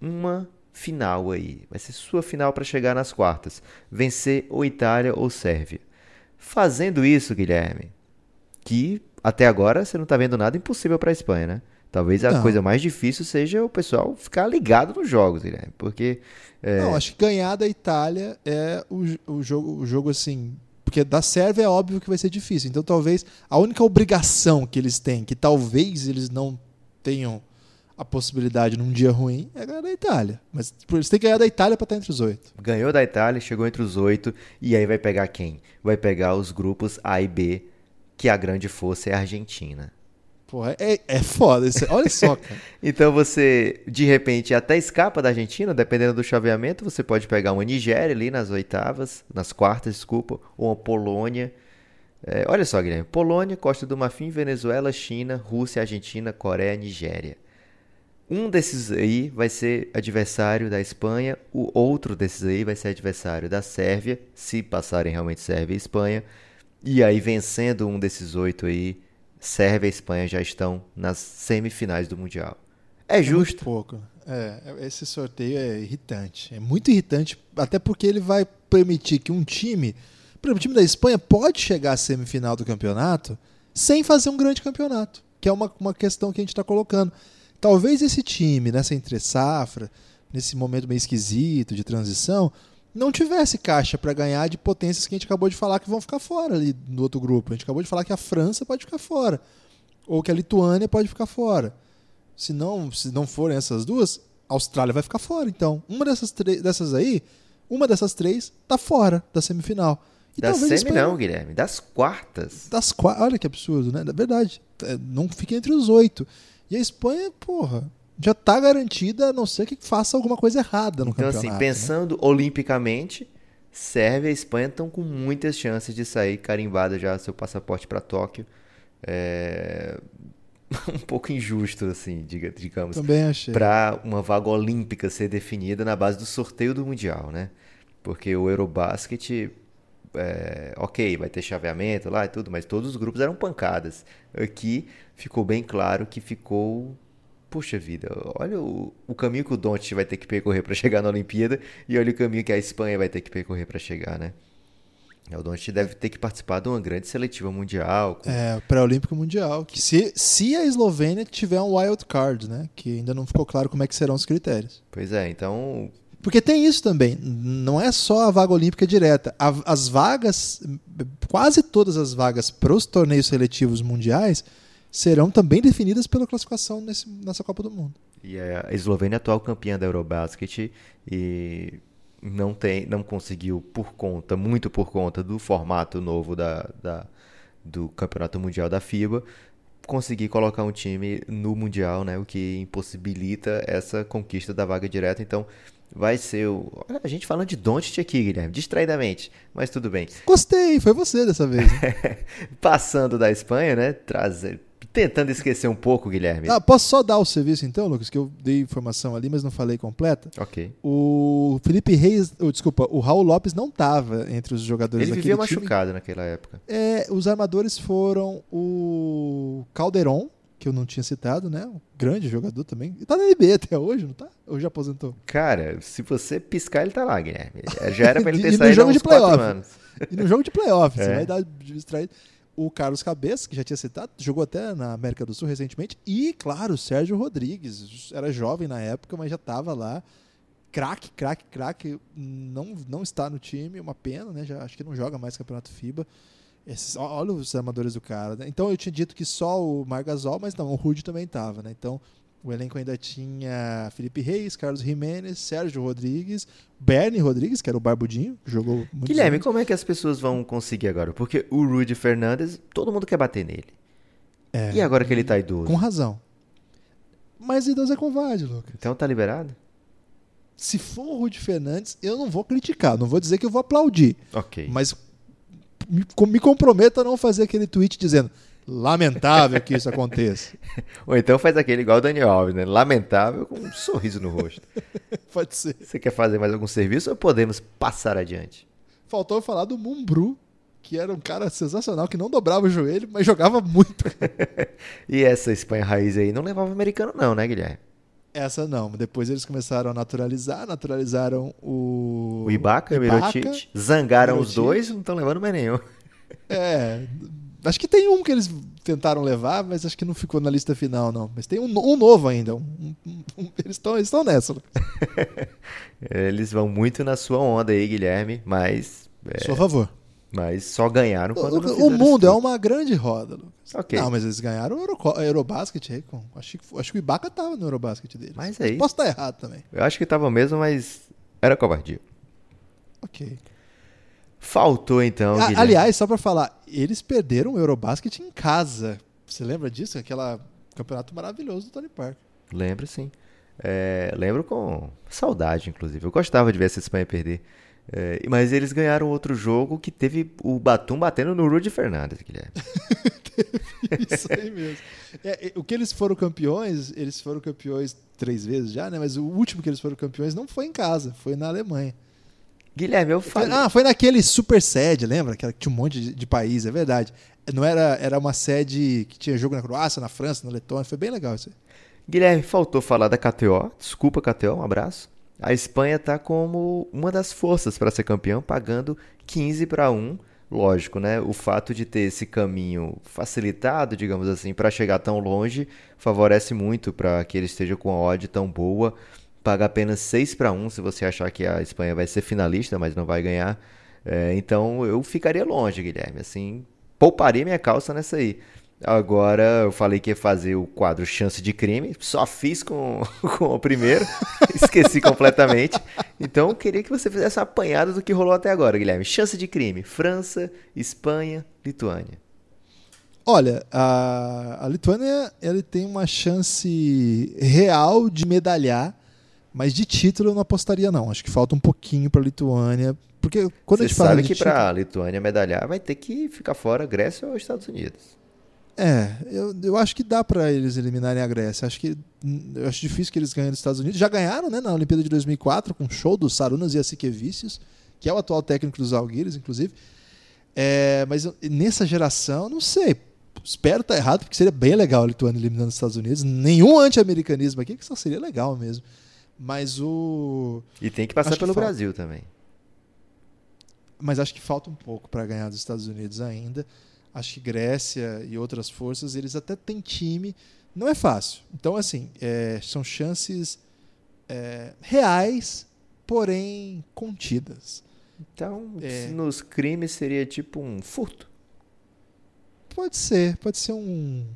uma final aí. Vai ser sua final para chegar nas quartas. Vencer ou Itália ou Sérvia. Fazendo isso, Guilherme, que até agora você não tá vendo nada impossível para a Espanha, né? Talvez a Não. coisa mais difícil seja o pessoal ficar ligado nos jogos, Guilherme, porque é, Não, acho que ganhar da Itália é o, o jogo, o jogo assim. Porque da Sérvia é óbvio que vai ser difícil. Então talvez a única obrigação que eles têm, que talvez eles não tenham a possibilidade num dia ruim, é ganhar da Itália. Mas tipo, eles têm que ganhar da Itália para estar entre os oito. ganhou da Itália, chegou entre os oito e aí vai pegar quem? Vai pegar os grupos A e B, que a grande força é a Argentina. Porra, é, é foda. isso- Olha só, [LAUGHS] cara. Então você, de repente, até escapa da Argentina, dependendo do chaveamento, você pode pegar uma Nigéria ali nas oitavas, nas quartas, desculpa, ou uma Polônia. É, olha só, Guilherme, Polônia, Costa do Marfim, Venezuela, China, Rússia, Argentina, Coreia, Nigéria. Um desses aí vai ser adversário da Espanha, o outro desses aí vai ser adversário da Sérvia, se passarem realmente Sérvia e Espanha. E aí, vencendo um desses oito aí, Sérvia e Espanha já estão nas semifinais do Mundial. É Muito justo? pouco. É, esse sorteio é irritante. É muito irritante, até porque ele vai permitir que um time. Por exemplo, o time da Espanha pode chegar à semifinal do campeonato sem fazer um grande campeonato, que é uma, uma questão que a gente está colocando. Talvez esse time, nessa entre-safra, nesse momento meio esquisito de transição, não tivesse caixa para ganhar de potências que a gente acabou de falar que vão ficar fora ali no outro grupo. A gente acabou de falar que a França pode ficar fora, ou que a Lituânia pode ficar fora. Se não, se não forem essas duas, a Austrália vai ficar fora. Então, uma dessas, três- dessas aí, uma dessas três tá fora da semifinal. E Da semi Espanha- não, Guilherme, das quartas. Das qua- Olha que absurdo, né? É verdade. É, Não fica entre os oito. E a Espanha, porra, já tá garantida, a não ser que faça alguma coisa errada no Então, campeonato. assim, né? pensando olimpicamente, Sérvia e Espanha estão com muitas chances de sair carimbado já seu passaporte para Tóquio. É... [LAUGHS] um pouco injusto, assim, diga- digamos, Também achei. para uma vaga olímpica ser definida na base do sorteio do Mundial, né? Porque o Eurobasket, é, ok, vai ter chaveamento lá e tudo, mas todos os grupos eram pancadas. Aqui ficou bem claro que ficou. Puxa vida, olha o, o caminho que o Doncic vai ter que percorrer para [LAUGHS] chegar na Olimpíada e olha o caminho que a Espanha vai ter que percorrer para chegar, né? O Doncic deve ter que participar de uma grande seletiva mundial. com- É, pré-olímpico mundial. Que se, se a Eslovênia tiver um wild card, né? Que ainda não ficou claro como é que serão os critérios. Pois é, então Porque tem isso também. Não é só a vaga olímpica direta. A- As vagas, quase todas as vagas para os torneios seletivos mundiais serão também definidas pela classificação nesse- nessa Copa do Mundo. E a Eslovênia atual campeã da Eurobasket e não tem, não conseguiu por conta, muito por conta do formato novo da, da- do Campeonato Mundial da FIBA, conseguir colocar um time no Mundial, né, o que impossibilita essa conquista da vaga direta. Então, vai ser o, olha, a gente falando de Doncic aqui, Guilherme, distraidamente, mas tudo bem. Gostei, foi você dessa vez. né? [LAUGHS] Passando da Espanha, né, trazer, tentando esquecer um pouco, Guilherme. Ah, posso só dar o serviço então, Lucas? Que eu dei informação ali, mas não falei completa. Ok. O Felipe Reis, oh, desculpa, o Raul Lopes não estava entre os jogadores Ele vivia time. machucado naquela época. É, os armadores foram o Calderon, que eu não tinha citado, né? Um grande jogador também. E tá na NBA até hoje, não tá? Ou já aposentou? Cara, se você piscar, ele tá lá, Guilherme. Já era pra [LAUGHS] ele ter saído há uns de quatro playoff. anos. E no jogo de playoff, você É. vai dar distraído. O Carlos Cabeça, que já tinha citado, jogou até na América do Sul recentemente. E, claro, o Sérgio Rodrigues. Era jovem na época, mas já estava lá. craque, craque, craque, não, não está no time, uma pena, né? Já acho que não joga mais Campeonato FIBA. Esses, olha os armadores do cara. Né? Então eu tinha dito que só o Margasol, mas não, o Rude também estava, né? Então o elenco ainda tinha Felipe Reis, Carlos Jimenez, Sérgio Rodrigues, Bernie Rodrigues, que era o Barbudinho, que jogou muito. Guilherme, anos. como é que as pessoas vão conseguir agora? Porque o Rudy Fernandes, todo mundo quer bater nele. É, e agora que ele tá idoso? Com razão. Mas idoso é covarde, Lucas. Então tá liberado? Se for o Rudy Fernandes, eu não vou criticar, não vou dizer que eu vou aplaudir. Ok. Mas me, me comprometo a não fazer aquele tweet dizendo Lamentável que isso aconteça. [LAUGHS] Ou então faz aquele igual o Daniel Alves, né? Lamentável com um sorriso no rosto. [LAUGHS] Pode ser. Você quer fazer mais algum serviço ou podemos passar adiante? Faltou falar do Mumbru, que era um cara sensacional, que não dobrava o joelho, mas jogava muito. [LAUGHS] e essa Espanha raiz aí não levava americano não, né, Guilherme? Essa não. Depois eles começaram a naturalizar, naturalizaram o... O Ibaka, o Mirotic, zangaram Mirotic. os dois, não estão levando mais nenhum. É, Acho que tem um que eles tentaram levar, mas acho que não ficou na lista final, não. Mas tem um, um novo ainda. Um, um, eles estão eles nessa. [LAUGHS] eles vão muito na sua onda aí, Guilherme, mas. É, Sou a favor. Mas só ganharam quando O, o mundo é uma grande roda, Lucas. Okay. Não, mas eles ganharam o Euro, Eurobasket aí. Com, acho, que, acho que o Ibaka tava no Eurobasket deles. Mas aí. Posso estar errado também. Eu acho que tava mesmo, mas era covardia. Ok. Faltou então. A, aliás, só para falar, eles perderam o Eurobasket em casa. Você lembra disso? Aquela campeonato maravilhoso do Tony Parker. Lembro sim. É, lembro com saudade, inclusive. Eu gostava de ver essa Espanha perder. É, mas eles ganharam outro jogo que teve o Batum batendo no Rudy Fernandes, Guilherme. [LAUGHS] Isso aí mesmo. É, o que eles foram campeões, eles foram campeões três vezes já, né? Mas o último que eles foram campeões não foi em casa, foi na Alemanha. Guilherme, eu falei. Ah, foi naquele super sede, lembra? Que tinha um monte de, de país, é verdade. Não era, era uma sede que tinha jogo na Croácia, na França, na Letônia. Foi bem legal isso aí. Guilherme, faltou falar da KTO. Desculpa, KTO, um abraço. A Espanha está como uma das forças para ser campeão, pagando 15 para 1. Lógico, né? O fato de ter esse caminho facilitado, digamos assim, para chegar tão longe, favorece muito para que ele esteja com a odd tão boa paga apenas 6 para 1 se você achar que a Espanha vai ser finalista, mas não vai ganhar. É, então eu ficaria longe, Guilherme. Assim, pouparia minha calça nessa aí. Agora eu falei que ia fazer o quadro Chance de Crime, só fiz com, [LAUGHS] com o primeiro, [LAUGHS] esqueci completamente. Então queria que você fizesse uma apanhada do que rolou até agora, Guilherme. Chance de Crime: França, Espanha, Lituânia. Olha, a, a Lituânia ele tem uma chance real de medalhar mas de título eu não apostaria, não. Acho que falta um pouquinho para a Lituânia. Porque quando Você a gente sabe fala que para a Lituânia medalhar vai ter que ficar fora Grécia ou Estados Unidos. É, eu, eu acho que dá para eles eliminarem a Grécia. Acho que eu acho difícil que eles ganhem dos Estados Unidos. Já ganharam, né, na Olimpíada de 2004 com o show dos Sarunas e Asikevicius, que é o atual técnico dos Alguires, inclusive. É, mas nessa geração, não sei. Espero estar tá errado, porque seria bem legal a Lituânia eliminando os Estados Unidos. Nenhum anti-americanismo aqui, que só seria legal mesmo. Mas o. E tem que passar pelo que Brasil também. Mas acho que falta um pouco para ganhar dos Estados Unidos ainda. Acho que Grécia e outras forças, eles até têm time. Não é fácil. Então, assim, é, são chances é, reais, porém contidas. Então, é, nos crimes seria tipo um furto? Pode ser. Pode ser um,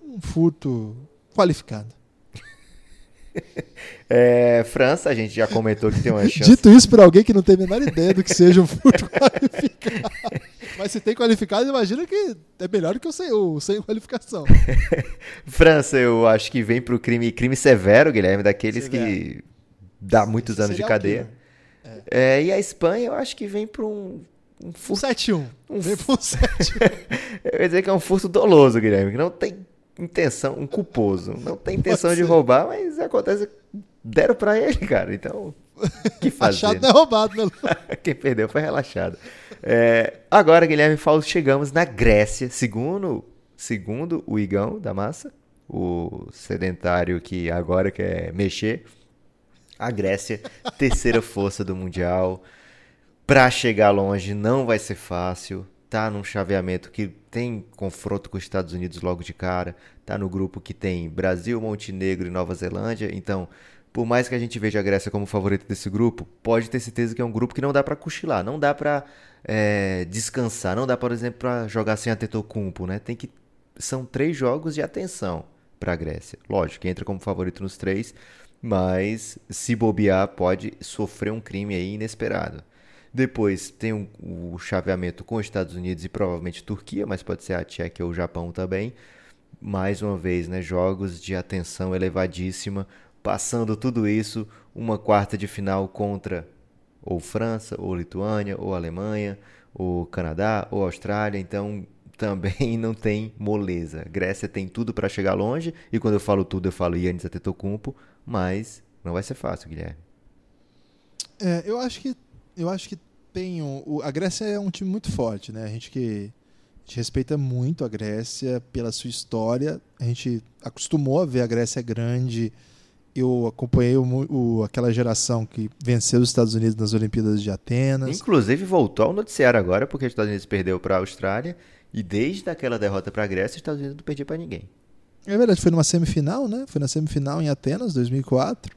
um furto qualificado. [LAUGHS] É, França, a gente já comentou que tem uma chance. Dito isso por alguém que não tem a menor ideia do que seja um furto [LAUGHS] qualificado. Mas se tem qualificado, imagina que é melhor que o sem, o sem qualificação. [LAUGHS] França, eu acho que vem pro crime, crime severo, Guilherme, daqueles severo. que dá muitos anos de cadeia. É. É, e a Espanha, eu acho que vem para um, um furto. Um 7-1. Um vem pro um 7-1. eu ia dizer que é um furto doloso, Guilherme, que não tem intenção, um culposo. Não tem [LAUGHS] intenção de roubar, mas acontece. Deram para ele, cara. Então, [LAUGHS] que fazer? Achado não é roubado, né? [LAUGHS] Quem perdeu foi relaxado. É, agora, Guilherme Fausto, chegamos na Grécia, segundo, segundo o Igão da Massa, o sedentário que agora quer mexer. A Grécia, terceira força do Mundial. Para chegar longe não vai ser fácil tá num chaveamento que tem confronto com os Estados Unidos logo de cara, tá no grupo que tem Brasil, Montenegro e Nova Zelândia, então por mais que a gente veja a Grécia como favorita desse grupo, pode ter certeza que é um grupo que não dá para cochilar, não dá para é, descansar, não dá, por exemplo, para jogar sem Antetokounmpo, né? Tem que são três jogos de atenção para a Grécia. Lógico, que entra como favorito nos três, mas se bobear pode sofrer um crime aí inesperado. Depois tem o chaveamento com os Estados Unidos e provavelmente Turquia, mas pode ser a Tchequia ou o Japão também. Mais uma vez, né, jogos de atenção elevadíssima passando tudo isso, uma quarta de final contra ou França, ou Lituânia, ou Alemanha, ou Canadá, ou Austrália. Então [LAUGHS] também não tem moleza. Grécia tem tudo para chegar longe, e quando eu falo tudo, eu falo Yannis Antetokounmpo, mas não vai ser fácil, Guilherme. É, eu acho que eu acho que tem o, a Grécia é um time muito forte, né? A gente que a gente respeita muito a Grécia pela sua história. A gente acostumou a ver a Grécia grande, eu acompanhei o, o, aquela geração que venceu os Estados Unidos nas Olimpíadas de Atenas. Inclusive voltou ao noticiário agora, porque os Estados Unidos perdeu para a Austrália e desde aquela derrota para a Grécia, os Estados Unidos não perdia para ninguém. É verdade, foi numa semifinal, né? Foi na semifinal em Atenas, 2004.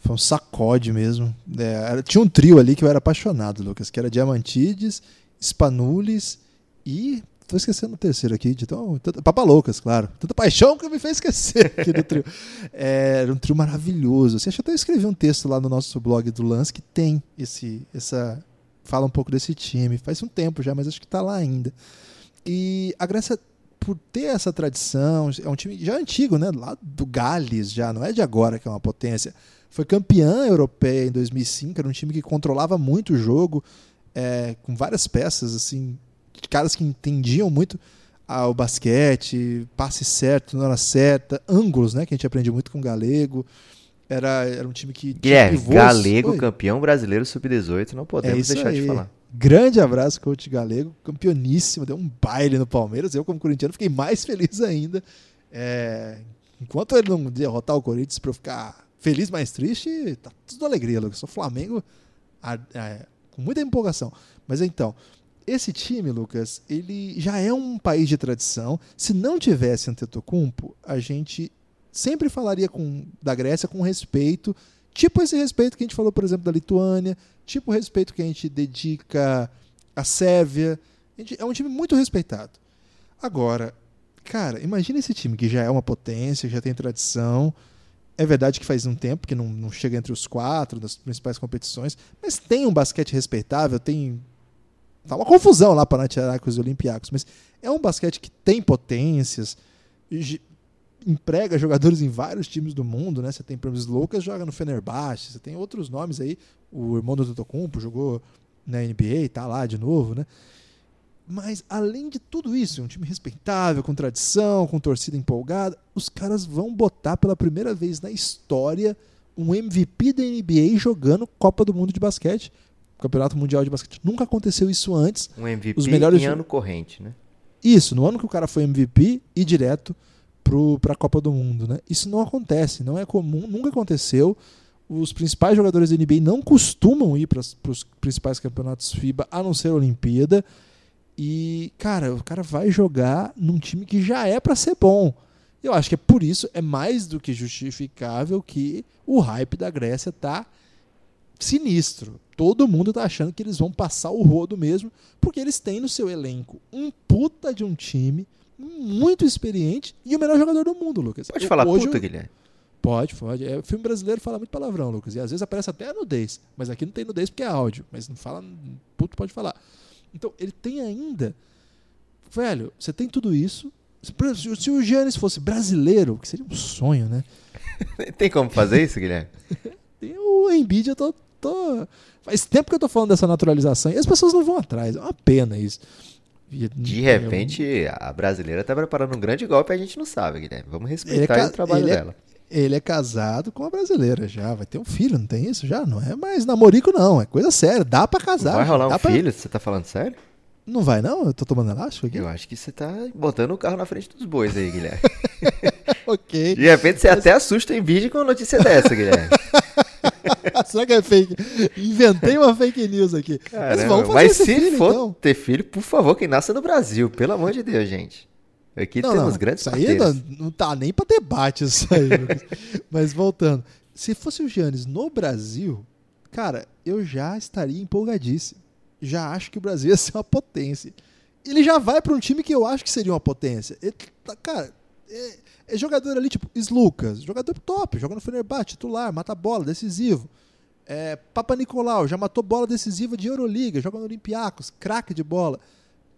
Foi um sacode mesmo. É, tinha um trio ali que eu era apaixonado, Lucas, que era Diamantides, Spanulis e Tô esquecendo o terceiro aqui, de tão, tanta, Papaloucas, claro. Tanta paixão que me fez esquecer [LAUGHS] aqui do trio. É, era um trio maravilhoso. Você acha até eu escrevi um texto lá no nosso blog do Lance que tem esse, essa. Fala um pouco desse time. Faz um tempo já, mas acho que está lá ainda. E a Grécia, por ter essa tradição, é um time já antigo, né? Lá do Gales, já, não é de agora que é uma potência. Foi campeã europeia em 2005, era um time que controlava muito o jogo, é, com várias peças assim caras que entendiam muito ah, o basquete, passe certo na hora certa, ângulos, né? Que a gente aprende muito com o Galego. Era, era um time que. Guilherme, Galego, Oi. campeão brasileiro sub-18, não podemos é deixar aí. de falar. Grande abraço, coach Galego, campeoníssimo, deu um baile no Palmeiras. Eu, como corintiano, fiquei mais feliz ainda. É, enquanto ele não derrotar o Corinthians para eu ficar feliz, mais triste, tá tudo alegria, Lucas. Sou Flamengo a, a, com muita empolgação. Mas então, esse time, Lucas, ele já é um país de tradição. Se não tivesse Antetokounmpo, a gente sempre falaria com, da Grécia com respeito, tipo esse respeito que a gente falou, por exemplo, da Lituânia, tipo o respeito que a gente dedica à Sérvia. Gente, é um time muito respeitado. Agora, cara, imagina esse time que já é uma potência, já tem tradição. É verdade que faz um tempo que não, não chega entre os quatro das principais competições, mas tem um basquete respeitável, tem Tá uma confusão lá para Panathinaikos e Olympiacos, mas é um basquete que tem potências, emprega jogadores em vários times do mundo, né? Você tem, por exemplo, Lucas joga no Fenerbahçe, você tem outros nomes aí, o irmão do Totocumpo jogou na NBA, tá lá de novo, né? Mas além de tudo isso, um time respeitável, com tradição, com torcida empolgada, os caras vão botar pela primeira vez na história um MVP da NBA jogando Copa do Mundo de basquete Campeonato Mundial de Basquete. Nunca aconteceu isso antes. Um MVP Os melhores em ano corrente, né? Isso, no ano que o cara foi MVP e direto para a Copa do Mundo, né? Isso não acontece, não é comum, nunca aconteceu. Os principais jogadores da NBA não costumam ir para os principais campeonatos FIBA, a não ser a Olimpíada. E, cara, o cara vai jogar num time que já é para ser bom. Eu acho que é por isso, é mais do que justificável que o hype da Grécia tá sinistro. Todo mundo tá achando que eles vão passar o rodo mesmo, porque eles têm no seu elenco um puta de um time muito experiente e o melhor jogador do mundo, Lucas. Pode falar hoje, puta, Guilherme? Pode, pode. É, o filme brasileiro fala muito palavrão, Lucas. E às vezes aparece até a nudez. Mas aqui não tem nudez porque é áudio. Mas não fala. Puto pode falar. Então, ele tem ainda. Velho, você tem tudo isso. Se, o Giannis fosse brasileiro, que seria um sonho, né? [LAUGHS] tem como fazer isso, Guilherme? [LAUGHS] tem o Embiid, eu tô tô. Faz tempo que eu tô falando dessa naturalização e as pessoas não vão atrás. É uma pena isso. De repente, a brasileira tá preparando um grande golpe e a gente não sabe, Guilherme. Vamos respeitar é o trabalho é dela. Ele é casado com a brasileira já. Vai ter um filho, não tem isso já? Não é mais namorico, não. É coisa séria. Dá para casar. Vai rolar um pra... filho? Você tá falando sério? Não vai, não? Eu tô tomando elástico aqui? Eu acho que você tá botando o carro na frente dos bois aí, Guilherme. [LAUGHS] ok. De repente você Mas... até assusta em vídeo com uma notícia dessa, Guilherme. [LAUGHS] Será que é fake? Inventei uma fake news aqui. Caramba, mas vamos fazer mas se filho, for então. ter filho, por favor, quem nasça no Brasil, pelo amor de Deus, gente. Aqui não, temos não, grandes isso aí não, não, tá nem para debate isso aí. [LAUGHS] mas voltando. se fosse o Giannis no Brasil, cara, eu já estaria empolgadíssimo. Já acho que o Brasil ia ser uma potência. Ele já vai para um time que eu acho que seria uma potência. Ele, tá, cara, é, é, jogador ali, tipo, Slucas, jogador top, joga no Fenerbahçe, titular, mata bola, decisivo. É, Papa Nicolau, já matou bola decisiva de Euroliga, joga no Olympiacos, craque de bola.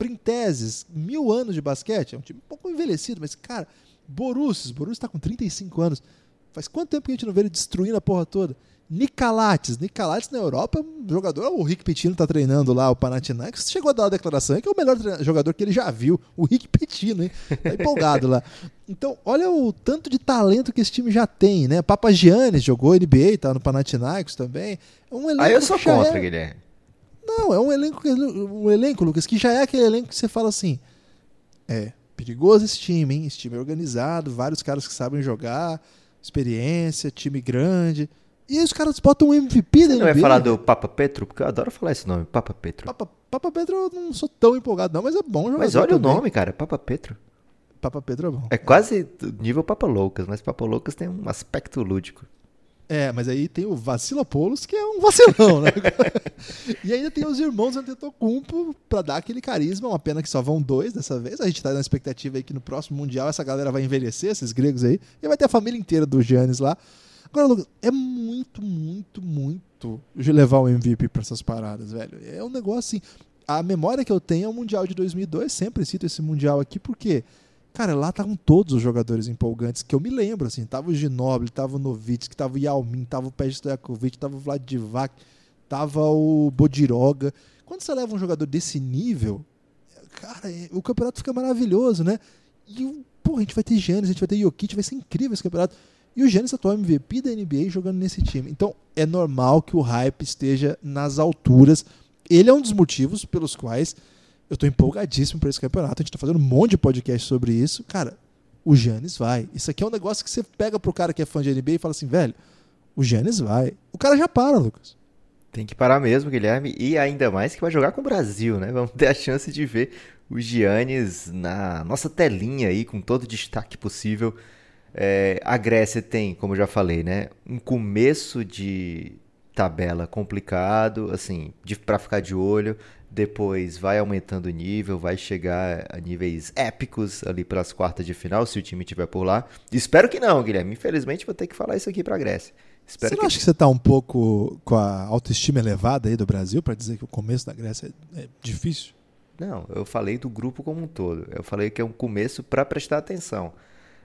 Printeses, mil anos de basquete, é um time um pouco envelhecido, mas, cara, Borussia, Borussia está com 35 anos. Faz quanto tempo que a gente não vê ele destruindo a porra toda? Nicalates. Nicalates na Europa é um jogador. O Rick Pitino tá treinando lá o Panathinaikos. Chegou a dar a declaração que é o melhor jogador que ele já viu. O Rick Pitino, hein? Tá empolgado lá. Então, olha o tanto de talento que esse time já tem, né? Papa Giannis jogou NBA, tá no Panathinaikos também. É um elenco Aí eu sou contra, é... Guilherme. Não, é um elenco, um elenco, Lucas, que já é aquele elenco que você fala assim. É, perigoso esse time, hein? Esse time é organizado, vários caras que sabem jogar, experiência, time grande. E aí os caras botam um MVP da Você não vai falar do Papa Petro? Porque eu adoro falar esse nome, Papa Petro. Papa, Papa Petro eu não sou tão empolgado não, mas é bom jogador Mas olha também. o nome, cara, Papa Petro. Papa Petro é bom. É quase nível Papa Loucas, mas Papa Loucas tem um aspecto lúdico. É, mas aí tem o Vacilopoulos, que é um vacilão, né? [LAUGHS] e ainda tem os irmãos Antetokounmpo para dar aquele carisma, uma pena que só vão dois dessa vez. A gente tá na expectativa aí que no próximo Mundial essa galera vai envelhecer, esses gregos aí, e vai ter a família inteira do Giannis lá. Agora, Lucas, é muito, muito, muito de levar o MVP para essas paradas, velho. É um negócio assim. A memória que eu tenho é o Mundial de 2002, sempre cito esse Mundial aqui, porque, cara, lá estavam todos os jogadores empolgantes que eu me lembro, assim. Tava o Ginobili, tava o Novitsky, tava o Yao Ming, tava o Pej Stojakovic, tava o Vlad Divac, tava o Bodiroga. Quando você leva um jogador desse nível, cara, é, o campeonato fica maravilhoso, né? E, pô, a gente vai ter Giannis, a gente vai ter Jokic, vai ser incrível esse campeonato. E o Giannis atual MVP da NBA jogando nesse time. Então é normal que o hype esteja nas alturas. Ele é um dos motivos pelos quais eu estou empolgadíssimo para esse campeonato. A gente está fazendo um monte de podcast sobre isso. Cara, o Giannis vai. Isso aqui é um negócio que você pega pro cara que é fã de NBA e fala assim, velho, o Giannis vai. O cara já para, Lucas. Tem que parar mesmo, Guilherme. E ainda mais que vai jogar com o Brasil, né? Vamos ter a chance de ver o Giannis na nossa telinha aí, com todo o destaque possível. É, a Grécia tem, como já falei, né, um começo de tabela complicado, assim, para ficar de olho. Depois vai aumentando o nível, vai chegar a níveis épicos ali para as quartas de final, se o time estiver por lá. Espero que não, Guilherme. Infelizmente vou ter que falar isso aqui para a Grécia. Espero Você não que... acha que você está um pouco com a autoestima elevada aí do Brasil para dizer que o começo da Grécia é difícil? Não, eu falei do grupo como um todo. Eu falei que é um começo para prestar atenção.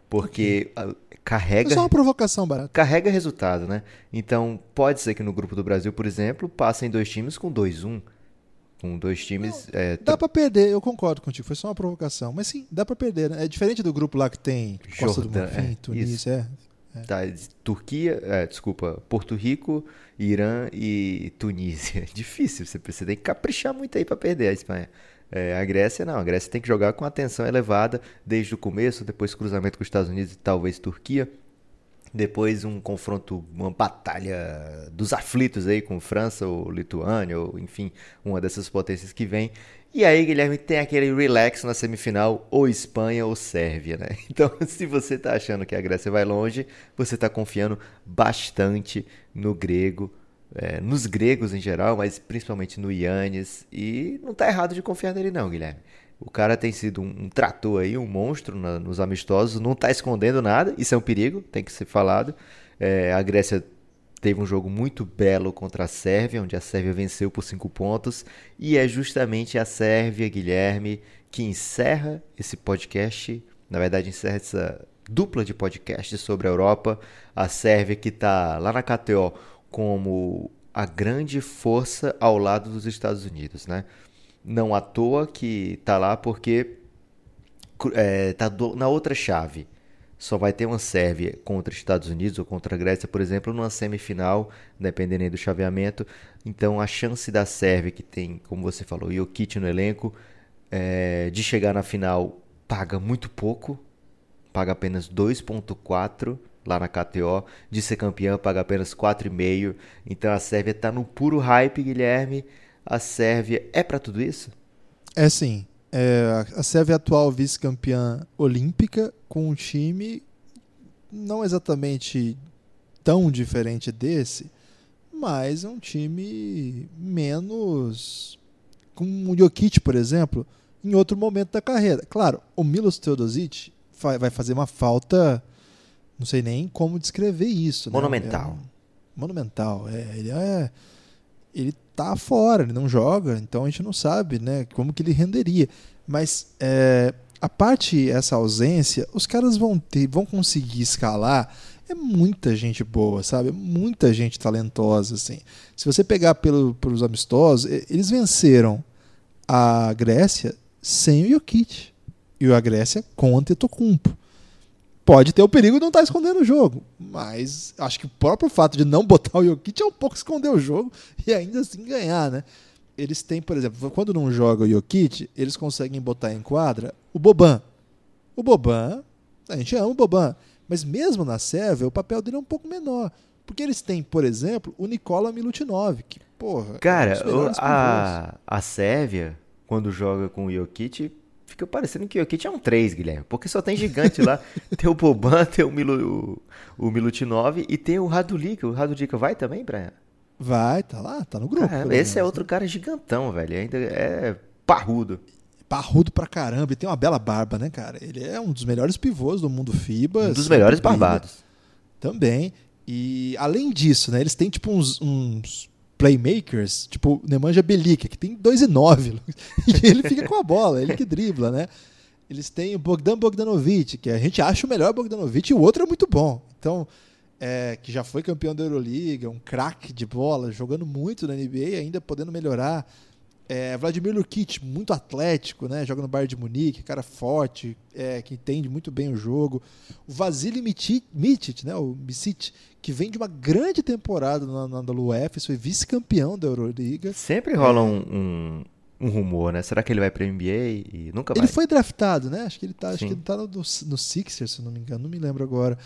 Porque okay. carrega. É só uma provocação barata. Carrega resultado, né? Então, pode ser que no grupo do Brasil, por exemplo, passem dois times com 2-1. Com dois times. Não, é, dá para perder, eu concordo contigo. Foi só uma provocação. Mas sim, dá para perder. Né? É diferente do grupo lá que tem Costa Jordan, do Marfim, é, Tunísia. É, é. Tá, Turquia, é, desculpa, Porto Rico, Irã e Tunísia. [LAUGHS] Difícil, você, você tem que caprichar muito aí para perder a Espanha. É, a Grécia não, a Grécia tem que jogar com atenção elevada desde o começo, depois cruzamento com os Estados Unidos e talvez Turquia. Depois um confronto, uma batalha dos aflitos aí com França ou Lituânia, ou enfim, uma dessas potências que vem. E aí, Guilherme, tem aquele relax na semifinal, ou Espanha ou Sérvia, né? [LAUGHS] Então, se você está achando que a Grécia vai longe, você está confiando bastante no grego, é, nos gregos em geral, mas principalmente no Yannis. E não tá errado de confiar nele, não, Guilherme. O cara tem sido um, um trator aí, um monstro na, nos amistosos, não tá escondendo nada, isso é um perigo, tem que ser falado. É, a Grécia teve um jogo muito belo contra a Sérvia, onde a Sérvia venceu por cinco pontos, e é justamente a Sérvia, Guilherme, que encerra esse podcast, na verdade encerra essa dupla de podcasts sobre a Europa, a Sérvia que está lá na KTO como a grande força ao lado dos Estados Unidos, né? Não à toa que está lá porque é, na outra chave. Só vai ter uma Sérvia contra Estados Unidos ou contra a Grécia, por exemplo, numa semifinal, dependendo do chaveamento. Então a chance da Sérvia, que tem, como você falou, Jokic no elenco, é, de chegar na final paga muito pouco, paga apenas 2,4 lá na KTO, de ser campeã, paga apenas 4,5. Então a Sérvia está no puro hype, Guilherme. A Sérvia é para tudo isso? É sim. É, a Sérvia é atual vice-campeã olímpica com um time não exatamente tão diferente desse, mas é um time menos. Com o Jokic, por exemplo, em outro momento da carreira. Claro, o Milos Teodosic vai fazer uma falta. Não sei nem como descrever isso. Monumental. Né? É monumental. É, ele é. Ele tá fora, ele não joga, então a gente não sabe né, como que ele renderia. Mas é, a parte essa ausência, os caras vão ter, vão conseguir escalar. É muita gente boa, sabe? Muita gente talentosa, assim. Se você pegar pelo, pelos amistosos, eles venceram a Grécia sem o Jokic. E a Grécia com o Antetokounmpo. Pode ter o perigo de não estar tá escondendo o jogo, mas acho que o próprio fato de não botar o Jokic é um pouco esconder o jogo [LAUGHS] e ainda assim ganhar, né? Eles têm, por exemplo, quando não joga o Jokic, eles conseguem botar em quadra o Boban. O Boban, a gente ama o Boban, mas mesmo na Sérvia, o papel dele é um pouco menor. Porque eles têm, por exemplo, o Nikola Milutinov, que, porra. Cara, é a, a Sérvia, quando joga com o Jokic, fica parecendo que o Jokic é um 3, Guilherme. Porque só tem gigante lá. [LAUGHS] tem o Boban, tem o, Milu, o, o Milutinov e tem o Radulica. O Radulica vai também, Brian? Vai, tá lá, tá no grupo. Caramba, esse é outro né? cara gigantão, velho. Ainda é parrudo. Parrudo pra caramba. E tem uma bela barba, né, cara? Ele é um dos melhores pivôs do mundo FIBA. Um dos melhores barbados. Também. E além disso, né, eles têm tipo uns, uns playmakers, tipo Nemanja Belica, que tem 2,9. [LAUGHS] E ele fica com a bola, ele que dribla, né? Eles têm o Bogdan Bogdanovic, que a gente acha o melhor Bogdanovic, e o outro é muito bom. Então, é, que já foi campeão da Euroliga, um craque de bola, jogando muito na NBA, ainda podendo melhorar. É, Vladimir Lukic, muito atlético, né? Joga no Bayern de Munique, cara forte, é, que entende muito bem o jogo. O Vasily Mitic, né? O Micic, que vem de uma grande temporada na, na, UF, foi vice-campeão da Euroliga. Sempre rola é. um, um, um, rumor, né? Será que ele vai para NBA e nunca vai? Ele foi draftado, né? Acho que ele tá, acho que ele tá no, no Sixers, se não me engano, não me lembro agora.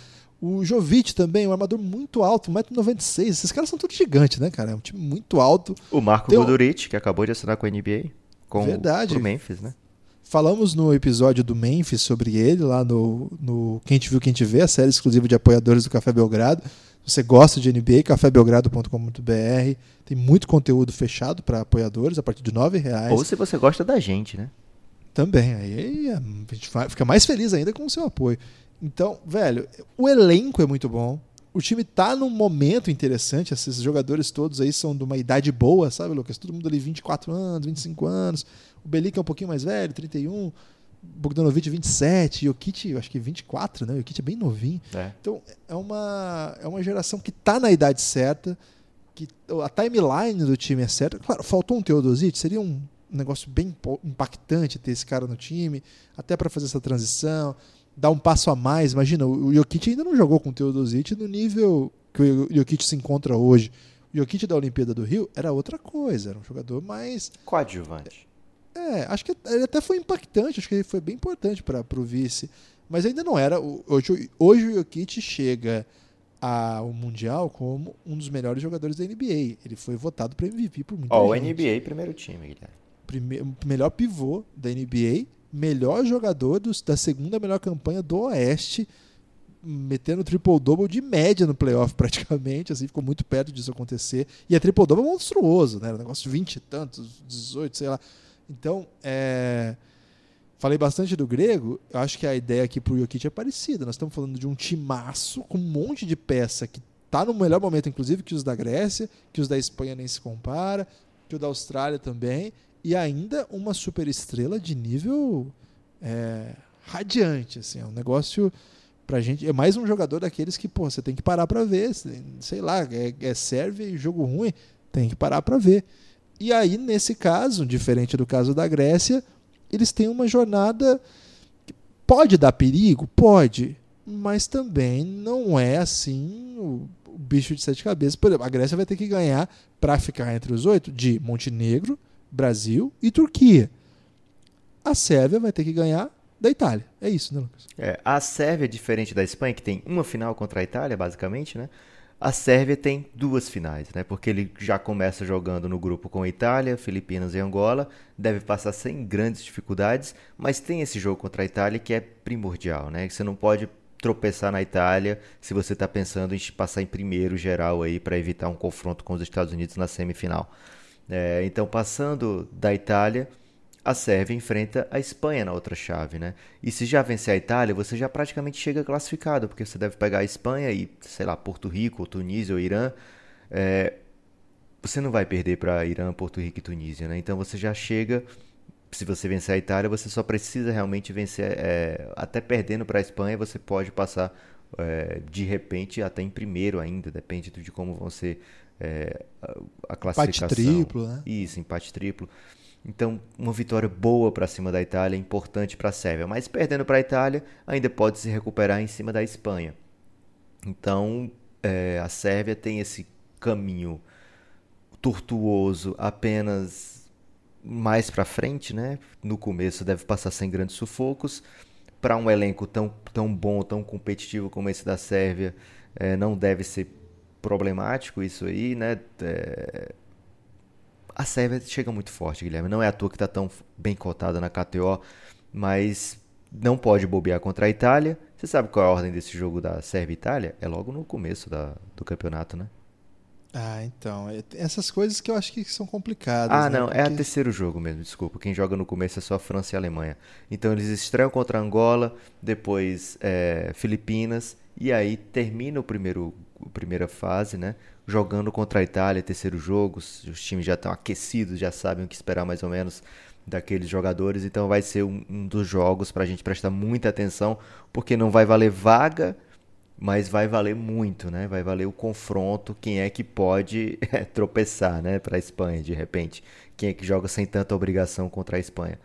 O Jovic também, um armador muito alto, 1,96m. Esses caras são todos gigantes, né, cara? É um time muito alto. O Marco Tem Guduric, que acabou de assinar com a NBA. Com Verdade. O Memphis, né? Falamos no episódio do Memphis sobre ele, lá no, no Quem Te Viu, Quem Te Vê, a série exclusiva de apoiadores do Café Belgrado. Se você gosta de NBA, cafébelgrado.com.br. Tem muito conteúdo fechado para apoiadores a partir de R$ reais. Ou se você gosta da gente, né? Também. Aí a gente fica mais feliz ainda com o seu apoio. Então, velho, o elenco é muito bom. O time tá num momento interessante. Esses jogadores todos aí são de uma idade boa, sabe, Lucas? Todo mundo ali 24 anos, 25 anos. O Belica é um pouquinho mais velho, 31. Bogdanovic 27, Jokic, acho que 24, né? O Jokic é bem novinho. É. Então, é uma, é uma geração que tá na idade certa, que a timeline do time é certa. Claro, faltou um Teodosic, seria um negócio bem impactante ter esse cara no time, até para fazer essa transição dar um passo a mais. Imagina, o Jokic ainda não jogou com o Teodosic no nível que o Jokic se encontra hoje. O Jokic da Olimpíada do Rio era outra coisa, era um jogador mais. Coadjuvante. É, acho que ele até foi impactante, acho que ele foi bem importante para o vice. Mas ainda não era. Hoje, hoje o Jokic chega ao Mundial como um dos melhores jogadores da NBA. Ele foi votado para MVP por muita oh, gente. o NBA primeiro time, Guilherme. Primeiro, melhor pivô da NBA melhor jogador dos, da segunda melhor campanha do Oeste, metendo triple-double de média no playoff [LAUGHS] praticamente, assim, ficou muito perto disso acontecer. E a triple-double é monstruoso, né? Um negócio de 20 e tantos, 18, sei lá. Então, é... Falei bastante do grego, eu acho que a ideia aqui pro Jokic é parecida. Nós estamos falando de um timaço com um monte de peça que tá no melhor momento, inclusive, que os da Grécia, que os da Espanha nem se compara, que o da Austrália também, e ainda uma super estrela de nível é, radiante, assim, é um negócio pra gente, é mais um jogador daqueles que, pô, você tem que parar para ver, sei lá, é, é serve e jogo ruim, tem que parar para ver. E aí, nesse caso, diferente do caso da Grécia, eles têm uma jornada que pode dar perigo? Pode, mas também não é assim o, o bicho de sete cabeças. Por exemplo, a Grécia vai ter que ganhar para ficar entre os oito de Montenegro, Brasil e Turquia. A Sérvia vai ter que ganhar da Itália. É isso, né, Lucas? É, a Sérvia, diferente da Espanha, que tem uma final contra a Itália, basicamente, né? A Sérvia tem duas finais, né? Porque ele já começa jogando no grupo com a Itália, Filipinas e Angola, deve passar sem grandes dificuldades, mas tem esse jogo contra a Itália que é primordial, né? Você não pode tropeçar na Itália se você está pensando em passar em primeiro geral aí para evitar um confronto com os Estados Unidos na semifinal. É, então, passando da Itália, a Sérvia enfrenta a Espanha na outra chave, né? E se já vencer a Itália, você já praticamente chega classificado, porque você deve pegar a Espanha e, sei lá, Porto Rico, ou Tunísia ou Irã. É, você não vai perder para Irã, Porto Rico e Tunísia, né? Então você já chega. Se você vencer a Itália, você só precisa realmente vencer. É, até perdendo para a Espanha, você pode passar é, de repente até em primeiro ainda, depende de como vão ser é, a, classificação. Empate triplo, né? Isso, empate triplo. Então, uma vitória boa para cima da Itália, importante para a Sérvia. Mas perdendo para a Itália, ainda pode se recuperar em cima da Espanha. Então, é, a Sérvia tem esse caminho tortuoso apenas mais para frente, né? No começo deve passar sem grandes sufocos. Para um elenco tão, tão bom, tão competitivo como esse da Sérvia, é, não deve ser problemático isso aí, né? É, a Sérvia chega muito forte, Guilherme. Não é à toa que está tão bem cotada na KTO, mas não pode bobear contra a Itália. Você sabe qual é a ordem desse jogo da Sérvia e Itália? É logo no começo da, do campeonato, né? Ah, então. É, essas coisas que eu acho que são complicadas. Ah, né? não. Porque... É o terceiro jogo mesmo, desculpa. Quem joga no começo é só França e Alemanha. Então eles estreiam contra Angola, depois é, Filipinas, e aí termina o primeiro primeira fase, né? Jogando contra a Itália, terceiro jogo, os times já estão aquecidos, já sabem o que esperar mais ou menos daqueles jogadores, então vai ser um, um dos jogos para a gente prestar muita atenção, porque não vai valer vaga, mas vai valer muito, né? Vai valer o confronto, quem é que pode [LAUGHS] é, tropeçar, né? Para a Espanha, de repente, quem é que joga sem tanta obrigação contra a Espanha.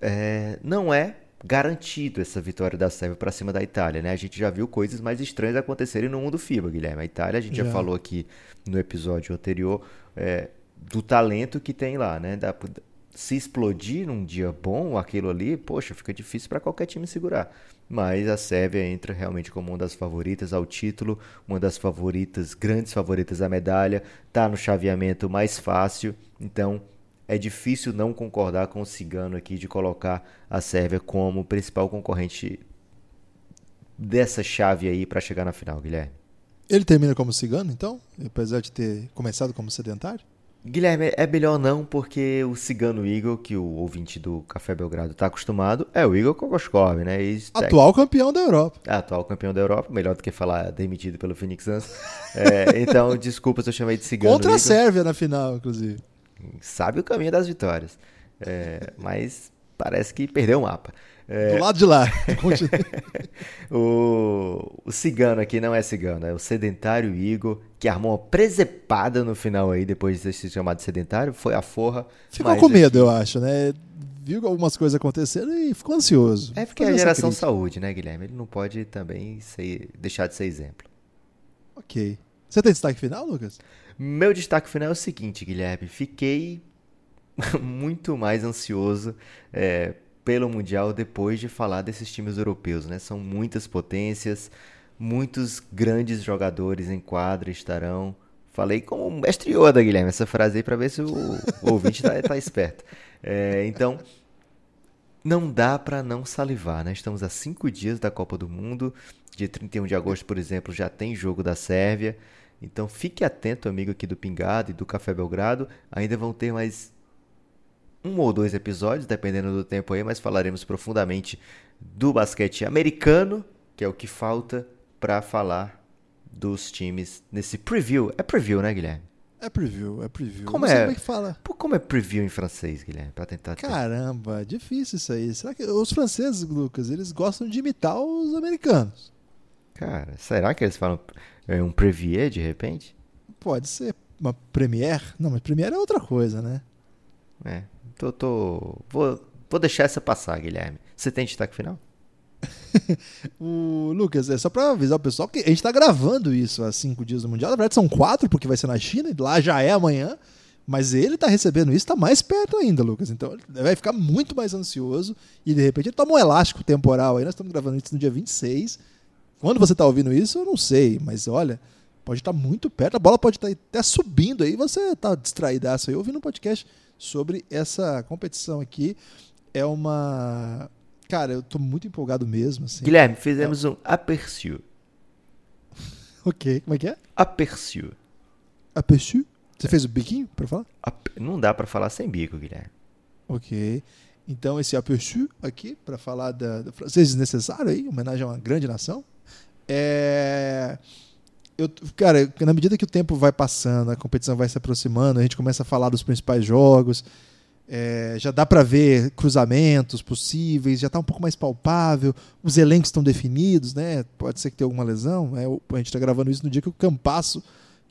É, não é garantido essa vitória da Sérvia para cima da Itália, né? A gente já viu coisas mais estranhas acontecerem no mundo FIBA, Guilherme. A Itália, a gente já, já falou aqui no episódio anterior é, do talento que tem lá, né? Da, se explodir num dia bom aquilo ali, poxa, fica difícil para qualquer time segurar. Mas a Sérvia entra realmente como uma das favoritas ao título, uma das favoritas, grandes favoritas à medalha, tá no chaveamento mais fácil, então é difícil não concordar com o Cigano aqui de colocar a Sérvia como principal concorrente dessa chave aí para chegar na final, Guilherme. Ele termina como cigano, então? Apesar de ter começado como sedentário? Guilherme, é melhor não, porque o cigano Igor, que o ouvinte do Café Belgrado está acostumado, é o Igor Kokoskov, né? E atual campeão da Europa. É, atual campeão da Europa, melhor do que falar demitido pelo Phoenix Suns. é, então, [LAUGHS] desculpa se eu chamei de cigano Contra Igor. a Sérvia na final, inclusive sabe o caminho das vitórias. É, mas parece que perdeu o mapa. É, Do lado de lá. [LAUGHS] o, o cigano aqui não é cigano, é o sedentário Igor, que armou uma presepada no final aí, depois de ter sido chamado de sedentário, foi a forra. Ficou com medo, eu acho, né? Viu algumas coisas acontecendo e ficou ansioso. É porque é a geração saúde, né, Guilherme? Ele não pode também ser, deixar de ser exemplo. Ok. Você tem destaque final, Lucas? Meu destaque final é o seguinte, Guilherme. Fiquei [LAUGHS] muito mais ansioso é, pelo Mundial depois de falar desses times europeus, né? São muitas potências, muitos grandes jogadores em quadra estarão. Falei como um mestre Yoda, Guilherme, essa frase aí para ver se o, o ouvinte tá, tá esperto. É, então, não dá para não salivar, né? Estamos a cinco dias da Copa do Mundo. Dia 31 de agosto, por exemplo, já tem jogo da Sérvia. Então fique atento, amigo aqui do Pingado e do Café Belgrado. Ainda vão ter mais um ou dois episódios, dependendo do tempo aí, mas falaremos profundamente do basquete americano, que é o que falta para falar dos times nesse preview. É preview, né, Guilherme? É preview, é preview. Como é? Como é que fala? Como é preview em francês, Guilherme? Para tentar. Caramba, ter... difícil isso aí. Será que os franceses, Lucas, eles gostam de imitar os americanos? Cara, será que eles falam é um Previer, de repente? Pode ser uma Premiere. Não, mas Premiere é outra coisa, né? É, tô... tô... Vou, vou deixar essa passar, Guilherme. Você tem destaque final? [LAUGHS] o Lucas, é só para avisar o pessoal que a gente tá gravando isso há cinco dias do Mundial. Na verdade, são quatro, porque vai ser na China, e lá já é amanhã. Mas ele tá recebendo isso, tá mais perto ainda, Lucas. Então ele vai ficar muito mais ansioso. E de repente ele toma um elástico temporal aí. Nós estamos gravando isso no dia 26. Quando você está ouvindo isso, eu não sei, mas olha, pode estar tá muito perto, a bola pode estar tá até subindo aí, você está distraidaço aí ouvindo um podcast sobre essa competição aqui. É uma Cara, eu tô muito empolgado mesmo, assim. Guilherme, fizemos um aperçu. [LAUGHS] Ok, como é que é? Aperçu. Aperçu? Você fez o biquinho pra falar? Ap- Não dá pra falar sem bico, Guilherme. Ok. Então, esse aperçu aqui, pra falar da, da francês desnecessário aí, em homenagem a uma grande nação. É. Eu, cara, na medida que o tempo vai passando, a competição vai se aproximando, a gente começa a falar dos principais jogos, é, já dá pra ver cruzamentos possíveis, já tá um pouco mais palpável, os elencos estão definidos, né? Pode ser que tenha alguma lesão. né? A gente tá gravando isso no dia que o Campasso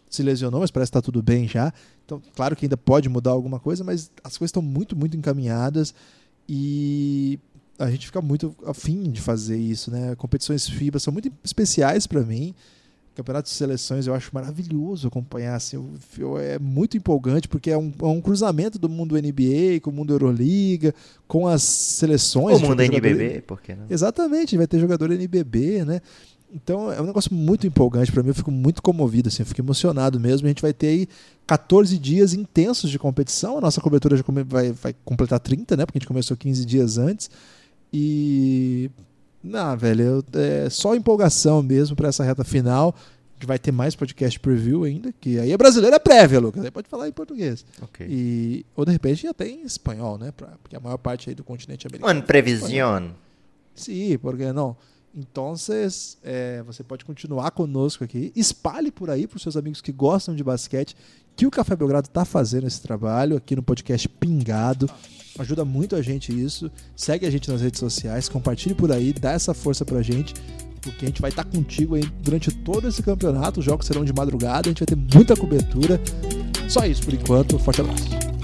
se lesionou, mas parece que tá tudo bem já. Então, claro que ainda pode mudar alguma coisa, mas as coisas estão muito, muito encaminhadas e a gente fica muito afim de fazer isso, né? Competições FIBA são muito especiais para mim. Campeonato de seleções eu acho maravilhoso acompanhar, assim, eu- eu- é muito empolgante porque é um, é um cruzamento do mundo NBA com o mundo Euroliga, com as seleções. O mundo NBB, por que não? Exatamente, vai ter jogador NBB, né? Então é um negócio muito empolgante para mim, eu fico muito comovido, assim, eu fico emocionado mesmo. A gente vai ter aí 14 dias intensos de competição, a nossa cobertura já vai, vai completar 30, né? Porque a gente começou 15 dias antes. E. Não, velho, eu- é só empolgação mesmo para essa reta final. A gente vai ter mais podcast preview ainda, que aí é brasileira prévia, Lucas. Aí pode falar em português. Ok. E, ou de repente até em espanhol, né? Pra, porque a maior parte aí do continente americano. Mano, previsão. Sim, por que não? Então, é, você pode continuar conosco aqui. Espalhe por aí para os seus amigos que gostam de basquete que o Café Belgrado está fazendo esse trabalho aqui no podcast Pingado. Ajuda muito a gente isso. Segue a gente nas redes sociais, compartilhe por aí, dá essa força pra gente, porque a gente vai estar contigo aí durante todo esse campeonato. Os jogos serão de madrugada, a gente vai ter muita cobertura. Só isso por enquanto. Forte abraço.